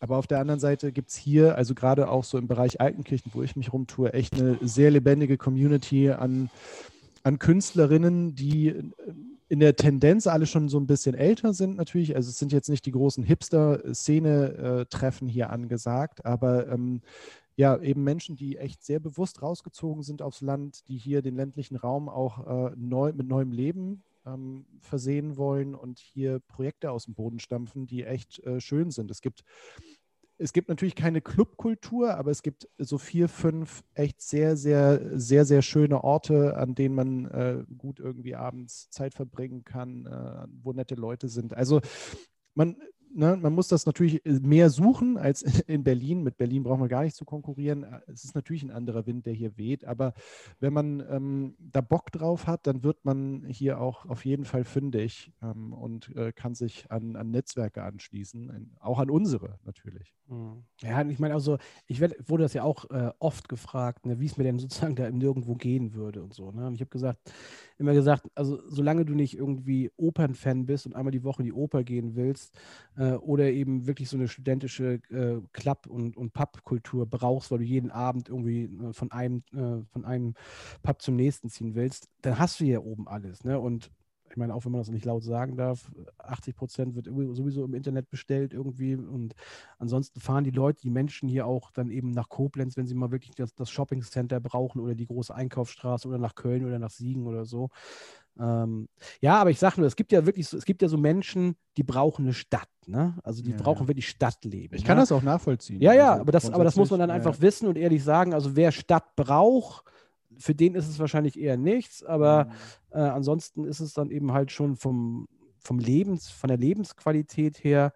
Aber auf der anderen Seite gibt es hier, also gerade auch so im Bereich Altenkirchen, wo ich mich rumtue, echt eine sehr lebendige Community an, an Künstlerinnen, die äh, in der Tendenz alle schon so ein bisschen älter sind natürlich. Also es sind jetzt nicht die großen Hipster-Szene-Treffen hier angesagt, aber ähm, ja, eben Menschen, die echt sehr bewusst rausgezogen sind aufs Land, die hier den ländlichen Raum auch äh, neu, mit neuem Leben ähm, versehen wollen und hier Projekte aus dem Boden stampfen, die echt äh, schön sind. Es gibt es gibt natürlich keine Clubkultur, aber es gibt so vier, fünf echt sehr, sehr, sehr, sehr schöne Orte, an denen man äh, gut irgendwie abends Zeit verbringen kann, äh, wo nette Leute sind. Also man, ne, man muss das natürlich äh, mehr suchen als (laughs) in Berlin. Mit Berlin brauchen wir gar nicht zu konkurrieren. Äh, es ist natürlich ein anderer Wind, der hier weht. Aber wenn man ähm, da Bock drauf hat, dann wird man hier auch auf jeden Fall fündig ähm, und äh, kann sich an, an Netzwerke anschließen, auch an unsere natürlich. Hm. Ja, ich meine, also ich werd, wurde das ja auch äh, oft gefragt, ne, wie es mir denn sozusagen (laughs) da nirgendwo gehen würde und so. Ne? Und ich habe gesagt, immer gesagt, also solange du nicht irgendwie Opernfan bist und einmal die Woche in die Oper gehen willst, äh, äh, oder eben wirklich so eine studentische äh, Club- und, und Pub-Kultur brauchst, weil du jeden Abend irgendwie äh, von, einem, äh, von einem Pub zum nächsten ziehen willst, dann hast du hier oben alles. Ne? Und ich meine, auch wenn man das nicht laut sagen darf, 80 Prozent wird sowieso im Internet bestellt irgendwie. Und ansonsten fahren die Leute, die Menschen hier auch dann eben nach Koblenz, wenn sie mal wirklich das, das Shopping Center brauchen oder die große Einkaufsstraße oder nach Köln oder nach Siegen oder so. Ähm, ja, aber ich sage nur, es gibt ja wirklich so, es gibt ja so Menschen, die brauchen eine Stadt, ne? Also die ja, brauchen ja. wirklich Stadtleben. Ich kann das auch nachvollziehen. Ja, ja, also aber das, aber das muss man dann einfach ja. wissen und ehrlich sagen. Also wer Stadt braucht, für den ist es wahrscheinlich eher nichts, aber mhm. äh, ansonsten ist es dann eben halt schon vom, vom Lebens, von der Lebensqualität her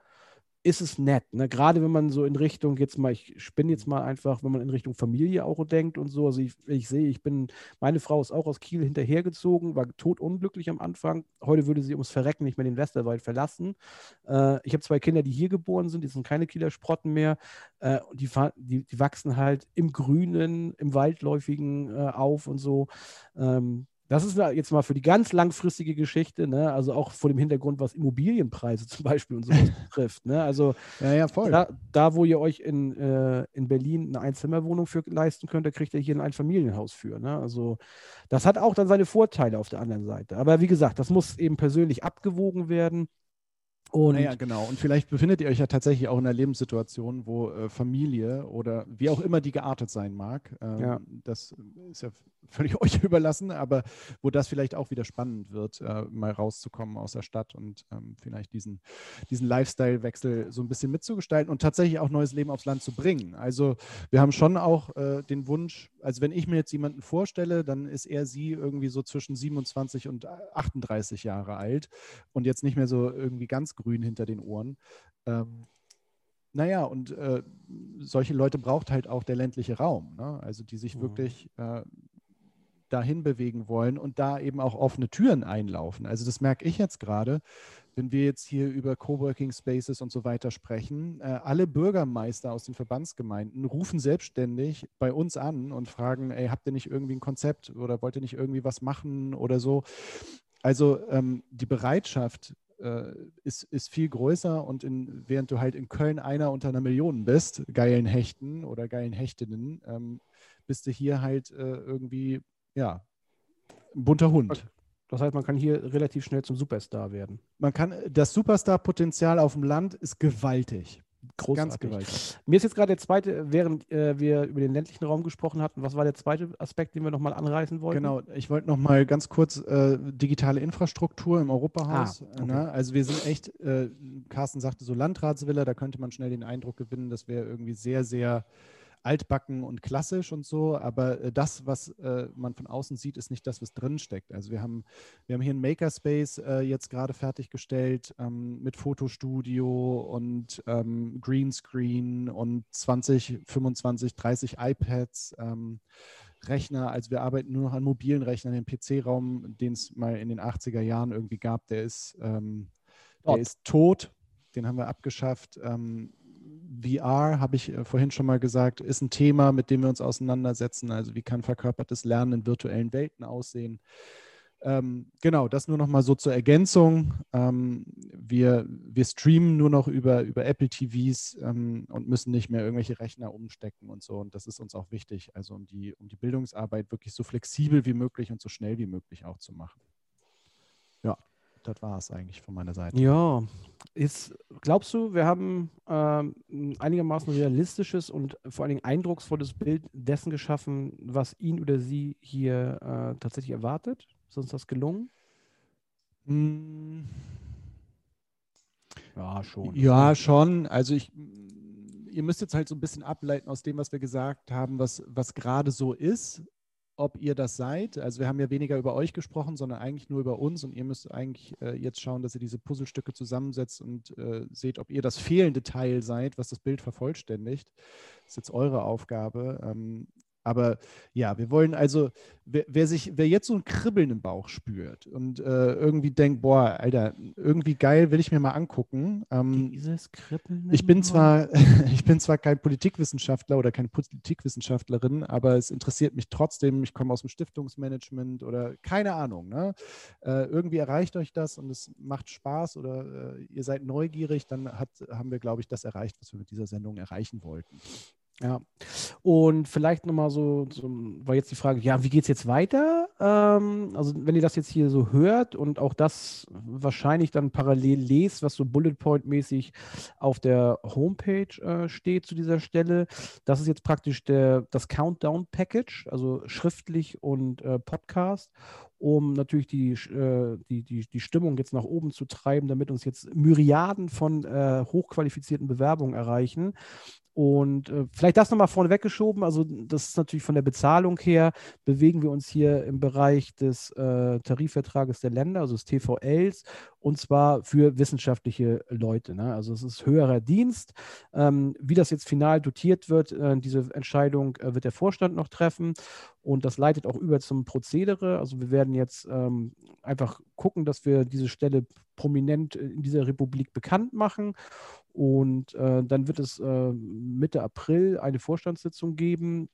ist es nett. Ne? Gerade wenn man so in Richtung, jetzt mal, ich spinne jetzt mal einfach, wenn man in Richtung Familie auch denkt und so. Also ich, ich sehe, ich bin, meine Frau ist auch aus Kiel hinterhergezogen, war totunglücklich am Anfang. Heute würde sie ums Verrecken nicht mehr den Westerwald verlassen. Äh, ich habe zwei Kinder, die hier geboren sind, die sind keine Kieler Sprotten mehr. Äh, die, die, die, wachsen halt im Grünen, im Waldläufigen äh, auf und so. Ähm, das ist jetzt mal für die ganz langfristige Geschichte, ne? also auch vor dem Hintergrund, was Immobilienpreise (laughs) zum Beispiel und so betrifft. Ne? Also ja, ja. Da, da, wo ihr euch in, äh, in Berlin eine Einzimmerwohnung für leisten könnt, da kriegt ihr hier ein Einfamilienhaus für. Ne? Also das hat auch dann seine Vorteile auf der anderen Seite. Aber wie gesagt, das muss eben persönlich abgewogen werden. Und naja, genau. Und vielleicht befindet ihr euch ja tatsächlich auch in einer Lebenssituation, wo äh, Familie oder wie auch immer die geartet sein mag, ähm, ja. das ist ja völlig (laughs) euch überlassen, aber wo das vielleicht auch wieder spannend wird, äh, mal rauszukommen aus der Stadt und ähm, vielleicht diesen, diesen Lifestyle-Wechsel so ein bisschen mitzugestalten und tatsächlich auch neues Leben aufs Land zu bringen. Also wir haben schon auch äh, den Wunsch, also wenn ich mir jetzt jemanden vorstelle, dann ist er sie irgendwie so zwischen 27 und 38 Jahre alt und jetzt nicht mehr so irgendwie ganz grün hinter den Ohren. Ähm, naja, und äh, solche Leute braucht halt auch der ländliche Raum, ne? also die sich mhm. wirklich äh, dahin bewegen wollen und da eben auch offene Türen einlaufen. Also das merke ich jetzt gerade, wenn wir jetzt hier über Coworking Spaces und so weiter sprechen. Äh, alle Bürgermeister aus den Verbandsgemeinden rufen selbstständig bei uns an und fragen, ey, habt ihr nicht irgendwie ein Konzept oder wollt ihr nicht irgendwie was machen oder so? Also ähm, die Bereitschaft äh, ist, ist viel größer und in, während du halt in Köln einer unter einer Million bist, geilen Hechten oder geilen Hechtinnen, ähm, bist du hier halt äh, irgendwie ja, ein bunter Hund. Das heißt, man kann hier relativ schnell zum Superstar werden. Man kann, das Superstar-Potenzial auf dem Land ist gewaltig. Großartig. Ganz gewaltig. Mir ist jetzt gerade der zweite, während äh, wir über den ländlichen Raum gesprochen hatten, was war der zweite Aspekt, den wir nochmal anreißen wollten? Genau, ich wollte nochmal ganz kurz äh, digitale Infrastruktur im Europahaus. Ah, okay. ne? Also wir sind echt, äh, Carsten sagte so Landratsvilla, da könnte man schnell den Eindruck gewinnen, dass wir irgendwie sehr, sehr altbacken und klassisch und so, aber äh, das, was äh, man von außen sieht, ist nicht das, was drin steckt. Also wir haben, wir haben hier ein Makerspace äh, jetzt gerade fertiggestellt ähm, mit Fotostudio und ähm, Greenscreen und 20, 25, 30 iPads. Ähm, Rechner, also wir arbeiten nur noch an mobilen Rechnern. Den PC-Raum, den es mal in den 80er Jahren irgendwie gab, der ist, ähm, der ist tot. Den haben wir abgeschafft. Ähm, VR, habe ich äh, vorhin schon mal gesagt, ist ein Thema, mit dem wir uns auseinandersetzen. Also wie kann verkörpertes Lernen in virtuellen Welten aussehen? Ähm, genau, das nur noch mal so zur Ergänzung. Ähm, wir, wir streamen nur noch über, über Apple TVs ähm, und müssen nicht mehr irgendwelche Rechner umstecken und so. Und das ist uns auch wichtig, also um die, um die Bildungsarbeit wirklich so flexibel wie möglich und so schnell wie möglich auch zu machen. Das war es eigentlich von meiner Seite. Ja, jetzt glaubst du, wir haben ähm, ein einigermaßen realistisches und vor allen Dingen eindrucksvolles Bild dessen geschaffen, was ihn oder sie hier äh, tatsächlich erwartet? Ist uns das gelungen? Hm. Ja, schon. Ja, schon. Also ich ihr müsst jetzt halt so ein bisschen ableiten aus dem, was wir gesagt haben, was, was gerade so ist, ob ihr das seid. Also wir haben ja weniger über euch gesprochen, sondern eigentlich nur über uns und ihr müsst eigentlich äh, jetzt schauen, dass ihr diese Puzzlestücke zusammensetzt und äh, seht, ob ihr das fehlende Teil seid, was das Bild vervollständigt. Das ist jetzt eure Aufgabe. Ähm, aber ja, wir wollen also, wer, wer, sich, wer jetzt so ein Kribbeln im Bauch spürt und äh, irgendwie denkt, boah, Alter, irgendwie geil, will ich mir mal angucken. Ähm, Dieses Kribbeln. Ich bin zwar, (laughs) ich bin zwar kein Politikwissenschaftler oder keine Politikwissenschaftlerin, aber es interessiert mich trotzdem. Ich komme aus dem Stiftungsmanagement oder keine Ahnung. Ne? Äh, irgendwie erreicht euch das und es macht Spaß oder äh, ihr seid neugierig, dann hat, haben wir, glaube ich, das erreicht, was wir mit dieser Sendung erreichen wollten. Ja. Und vielleicht nochmal so, so, war jetzt die Frage, ja, wie geht es jetzt weiter? Ähm, also wenn ihr das jetzt hier so hört und auch das wahrscheinlich dann parallel lest, was so Bullet Point-mäßig auf der Homepage äh, steht zu dieser Stelle, das ist jetzt praktisch der, das Countdown-Package, also schriftlich und äh, Podcast um natürlich die, äh, die, die, die Stimmung jetzt nach oben zu treiben, damit uns jetzt Myriaden von äh, hochqualifizierten Bewerbungen erreichen. Und äh, vielleicht das nochmal vorne weggeschoben. Also, das ist natürlich von der Bezahlung her, bewegen wir uns hier im Bereich des äh, Tarifvertrages der Länder, also des TVLs, und zwar für wissenschaftliche Leute. Ne? Also, es ist höherer Dienst. Ähm, wie das jetzt final dotiert wird, äh, diese Entscheidung äh, wird der Vorstand noch treffen. Und das leitet auch über zum Prozedere. Also, wir werden jetzt ähm, einfach gucken, dass wir diese Stelle prominent in dieser Republik bekannt machen und äh, dann wird es äh, Mitte April eine Vorstandssitzung geben,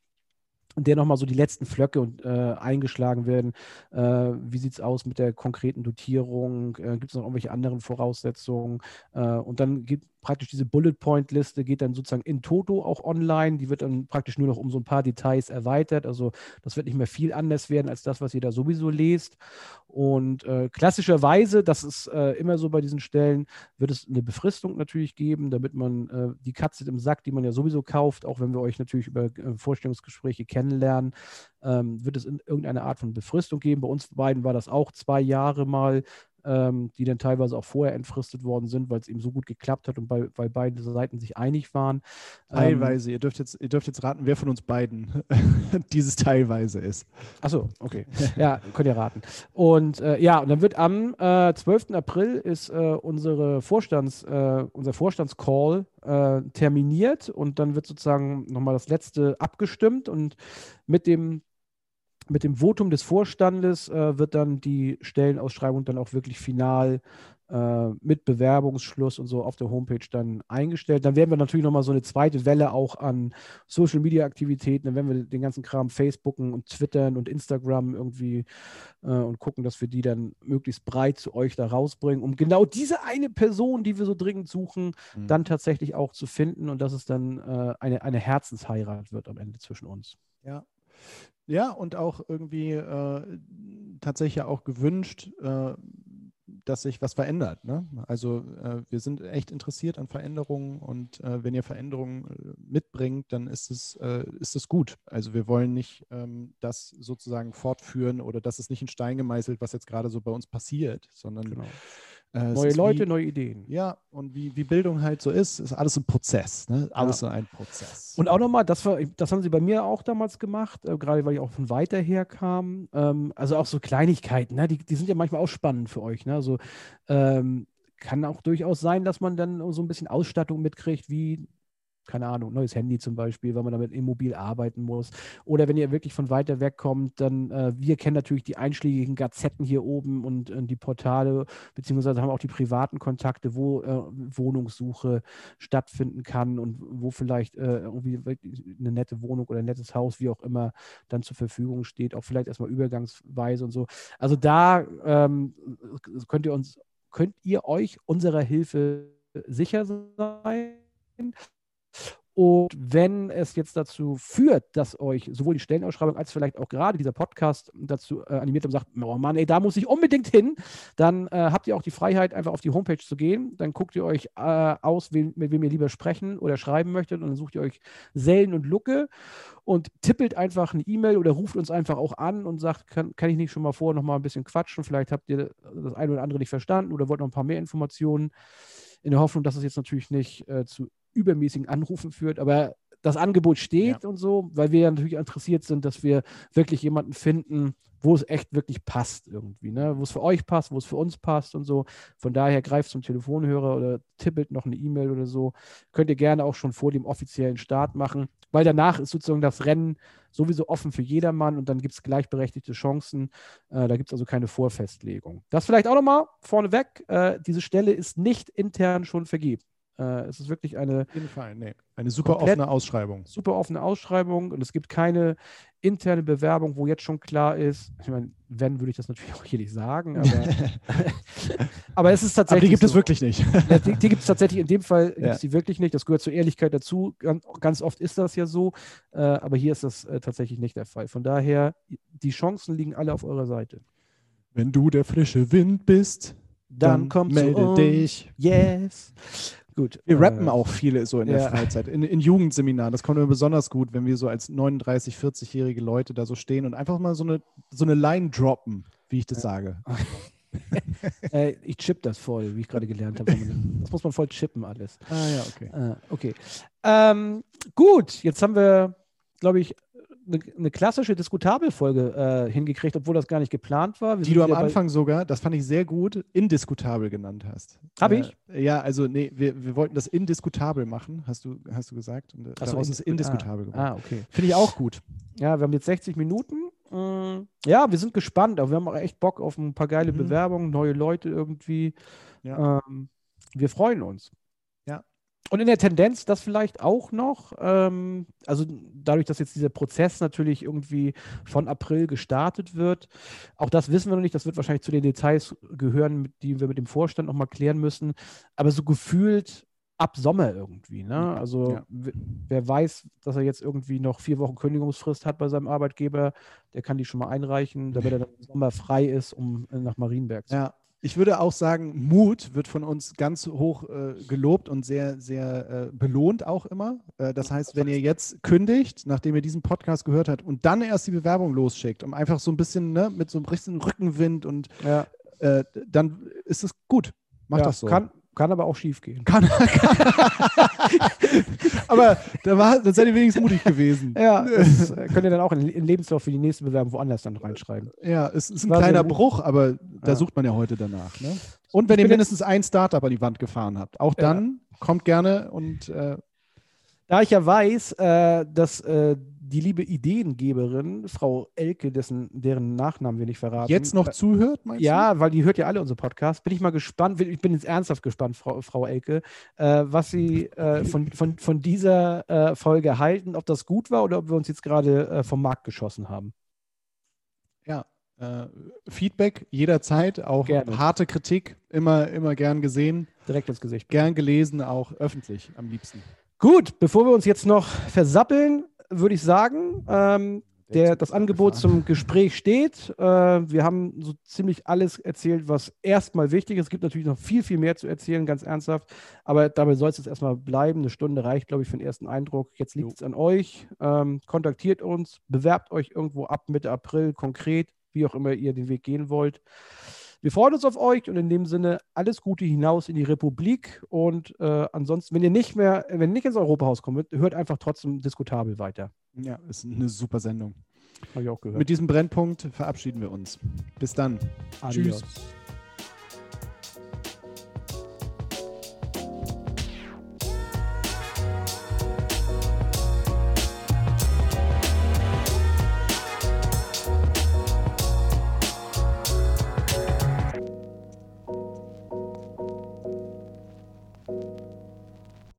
in der nochmal so die letzten Flöcke und, äh, eingeschlagen werden. Äh, wie sieht es aus mit der konkreten Dotierung? Äh, Gibt es noch irgendwelche anderen Voraussetzungen? Äh, und dann geht praktisch diese Bullet Point Liste geht dann sozusagen in Toto auch online. Die wird dann praktisch nur noch um so ein paar Details erweitert. Also das wird nicht mehr viel anders werden als das, was ihr da sowieso lest. Und äh, klassischerweise, das ist äh, immer so bei diesen Stellen, wird es eine Befristung natürlich geben, damit man äh, die Katze im Sack, die man ja sowieso kauft, auch wenn wir euch natürlich über äh, Vorstellungsgespräche kennenlernen, ähm, wird es in irgendeine Art von Befristung geben. Bei uns beiden war das auch zwei Jahre mal ähm, die dann teilweise auch vorher entfristet worden sind, weil es eben so gut geklappt hat und bei, weil beide Seiten sich einig waren. Teilweise, ähm, ihr, dürft jetzt, ihr dürft jetzt raten, wer von uns beiden (laughs) dieses teilweise ist. Achso, okay. (laughs) ja, könnt ihr raten. Und äh, ja, und dann wird am äh, 12. April ist äh, unsere Vorstands, äh, unser Vorstandscall äh, terminiert und dann wird sozusagen nochmal das letzte abgestimmt und mit dem mit dem Votum des Vorstandes äh, wird dann die Stellenausschreibung dann auch wirklich final äh, mit Bewerbungsschluss und so auf der Homepage dann eingestellt. Dann werden wir natürlich nochmal so eine zweite Welle auch an Social Media Aktivitäten, dann werden wir den ganzen Kram Facebooken und Twittern und Instagram irgendwie äh, und gucken, dass wir die dann möglichst breit zu euch da rausbringen, um genau diese eine Person, die wir so dringend suchen, mhm. dann tatsächlich auch zu finden und dass es dann äh, eine, eine Herzensheirat wird am Ende zwischen uns. Ja, ja, und auch irgendwie äh, tatsächlich auch gewünscht, äh, dass sich was verändert. Ne? Also äh, wir sind echt interessiert an Veränderungen und äh, wenn ihr Veränderungen äh, mitbringt, dann ist es, äh, ist es gut. Also wir wollen nicht ähm, das sozusagen fortführen oder das ist nicht in Stein gemeißelt, was jetzt gerade so bei uns passiert, sondern genau. Äh, neue Leute, wie, neue Ideen. Ja, und wie, wie Bildung halt so ist, ist alles ein Prozess. Ne? Alles ja. ein Prozess. Und auch nochmal, das, das haben sie bei mir auch damals gemacht, äh, gerade weil ich auch von weiter her kam. Ähm, also auch so Kleinigkeiten, ne? die, die sind ja manchmal auch spannend für euch. Ne? Also ähm, kann auch durchaus sein, dass man dann so ein bisschen Ausstattung mitkriegt, wie keine Ahnung, neues Handy zum Beispiel, weil man damit immobil arbeiten muss. Oder wenn ihr wirklich von weiter weg kommt, dann, äh, wir kennen natürlich die einschlägigen Gazetten hier oben und äh, die Portale, beziehungsweise haben auch die privaten Kontakte, wo äh, Wohnungssuche stattfinden kann und wo vielleicht äh, irgendwie eine nette Wohnung oder ein nettes Haus, wie auch immer, dann zur Verfügung steht, auch vielleicht erstmal übergangsweise und so. Also da ähm, könnt ihr uns, könnt ihr euch unserer Hilfe sicher sein. Und wenn es jetzt dazu führt, dass euch sowohl die Stellenausschreibung als vielleicht auch gerade dieser Podcast dazu äh, animiert und sagt, oh Mann, ey, da muss ich unbedingt hin, dann äh, habt ihr auch die Freiheit, einfach auf die Homepage zu gehen. Dann guckt ihr euch äh, aus, wen, mit wem ihr lieber sprechen oder schreiben möchtet und dann sucht ihr euch Sellen und Lucke und tippelt einfach eine E-Mail oder ruft uns einfach auch an und sagt, kann, kann ich nicht schon mal vor noch mal ein bisschen quatschen? Vielleicht habt ihr das eine oder andere nicht verstanden oder wollt noch ein paar mehr Informationen in der Hoffnung, dass es jetzt natürlich nicht äh, zu übermäßigen Anrufen führt, aber das Angebot steht ja. und so, weil wir ja natürlich interessiert sind, dass wir wirklich jemanden finden, wo es echt wirklich passt irgendwie, ne? wo es für euch passt, wo es für uns passt und so. Von daher greift zum Telefonhörer oder tippelt noch eine E-Mail oder so. Könnt ihr gerne auch schon vor dem offiziellen Start machen, weil danach ist sozusagen das Rennen sowieso offen für jedermann und dann gibt es gleichberechtigte Chancen. Äh, da gibt es also keine Vorfestlegung. Das vielleicht auch nochmal vorneweg. Äh, diese Stelle ist nicht intern schon vergeben. Äh, es ist wirklich eine. Fall, nee. Eine super offene Ausschreibung. Super offene Ausschreibung und es gibt keine interne Bewerbung, wo jetzt schon klar ist, ich meine, wenn, würde ich das natürlich (laughs) auch hier nicht sagen, aber, (laughs) aber es ist tatsächlich. Aber die gibt so. es wirklich nicht. (laughs) ja, die, die gibt es tatsächlich, in dem Fall ja. die wirklich nicht. Das gehört zur Ehrlichkeit dazu. Ganz, ganz oft ist das ja so, äh, aber hier ist das äh, tatsächlich nicht der Fall. Von daher, die Chancen liegen alle auf eurer Seite. Wenn du der frische Wind bist, dann, dann komm melde dich. Yes. Gut. Wir rappen äh, auch viele so in ja. der Freizeit, in, in Jugendseminaren. Das kommt mir besonders gut, wenn wir so als 39, 40-jährige Leute da so stehen und einfach mal so eine, so eine Line droppen, wie ich das ja. sage. (laughs) äh, ich chip das voll, wie ich gerade gelernt habe. Das muss man voll chippen alles. Ah ja, okay. Äh, okay. Ähm, gut, jetzt haben wir, glaube ich, eine, eine klassische Diskutabel-Folge äh, hingekriegt, obwohl das gar nicht geplant war. Wir die du am Anfang sogar, das fand ich sehr gut, indiskutabel genannt hast. Habe ich? Äh, ja, also nee, wir, wir wollten das indiskutabel machen, hast du, hast du gesagt. Und Achso, daraus ist indiskutabel ah, geworden. Ah, okay. Finde ich auch gut. Ja, wir haben jetzt 60 Minuten. Mm, ja, wir sind gespannt, aber wir haben auch echt Bock auf ein paar geile mhm. Bewerbungen, neue Leute irgendwie. Ja. Ähm, wir freuen uns. Und in der Tendenz, das vielleicht auch noch, ähm, also dadurch, dass jetzt dieser Prozess natürlich irgendwie von April gestartet wird, auch das wissen wir noch nicht, das wird wahrscheinlich zu den Details gehören, die wir mit dem Vorstand nochmal klären müssen, aber so gefühlt ab Sommer irgendwie. Ne? Also ja. wer weiß, dass er jetzt irgendwie noch vier Wochen Kündigungsfrist hat bei seinem Arbeitgeber, der kann die schon mal einreichen, damit er dann im Sommer frei ist, um nach Marienberg zu ja. Ich würde auch sagen, Mut wird von uns ganz hoch äh, gelobt und sehr, sehr äh, belohnt auch immer. Äh, das heißt, wenn ihr jetzt kündigt, nachdem ihr diesen Podcast gehört habt und dann erst die Bewerbung losschickt, um einfach so ein bisschen ne, mit so einem richtigen Rückenwind und ja. Äh, dann ist es gut. Macht ja, das so. Kann, kann aber auch schief gehen. Kann, (laughs) kann. aber da, war, da seid ihr wenigstens mutig gewesen. Ja, (laughs) das könnt ihr dann auch in, in Lebenslauf für die nächste Bewerbung woanders dann reinschreiben. Ja, es ist ein kleiner Bruch, aber da ja. sucht man ja heute danach. Ne? Und wenn ihr mindestens ein Startup an die Wand gefahren habt, auch dann ja. kommt gerne und äh, da ich ja weiß, äh, dass äh, die liebe Ideengeberin, Frau Elke, dessen, deren Nachnamen wir nicht verraten. Jetzt noch äh, zuhört, meinst Ja, du? weil die hört ja alle unsere Podcasts. Bin ich mal gespannt, ich bin jetzt ernsthaft gespannt, Frau, Frau Elke, äh, was Sie äh, von, von, von dieser äh, Folge halten, ob das gut war oder ob wir uns jetzt gerade äh, vom Markt geschossen haben. Ja, äh, Feedback jederzeit, auch Gerne. harte Kritik, immer, immer gern gesehen. Direkt ins Gesicht. Gern gelesen, auch öffentlich am liebsten. Gut, bevor wir uns jetzt noch versappeln, würde ich sagen, ähm, der, das Angebot zum Gespräch steht. Äh, wir haben so ziemlich alles erzählt, was erstmal wichtig ist. Es gibt natürlich noch viel, viel mehr zu erzählen, ganz ernsthaft. Aber dabei soll es jetzt erstmal bleiben. Eine Stunde reicht, glaube ich, für den ersten Eindruck. Jetzt liegt es an euch. Ähm, kontaktiert uns, bewerbt euch irgendwo ab Mitte April konkret, wie auch immer ihr den Weg gehen wollt. Wir freuen uns auf euch und in dem Sinne alles Gute hinaus in die Republik. Und äh, ansonsten, wenn ihr nicht mehr, wenn ihr nicht ins Europahaus kommt, hört einfach trotzdem diskutabel weiter. Ja, ist eine super Sendung. Habe ich auch gehört. Mit diesem Brennpunkt verabschieden wir uns. Bis dann. Adios. Tschüss.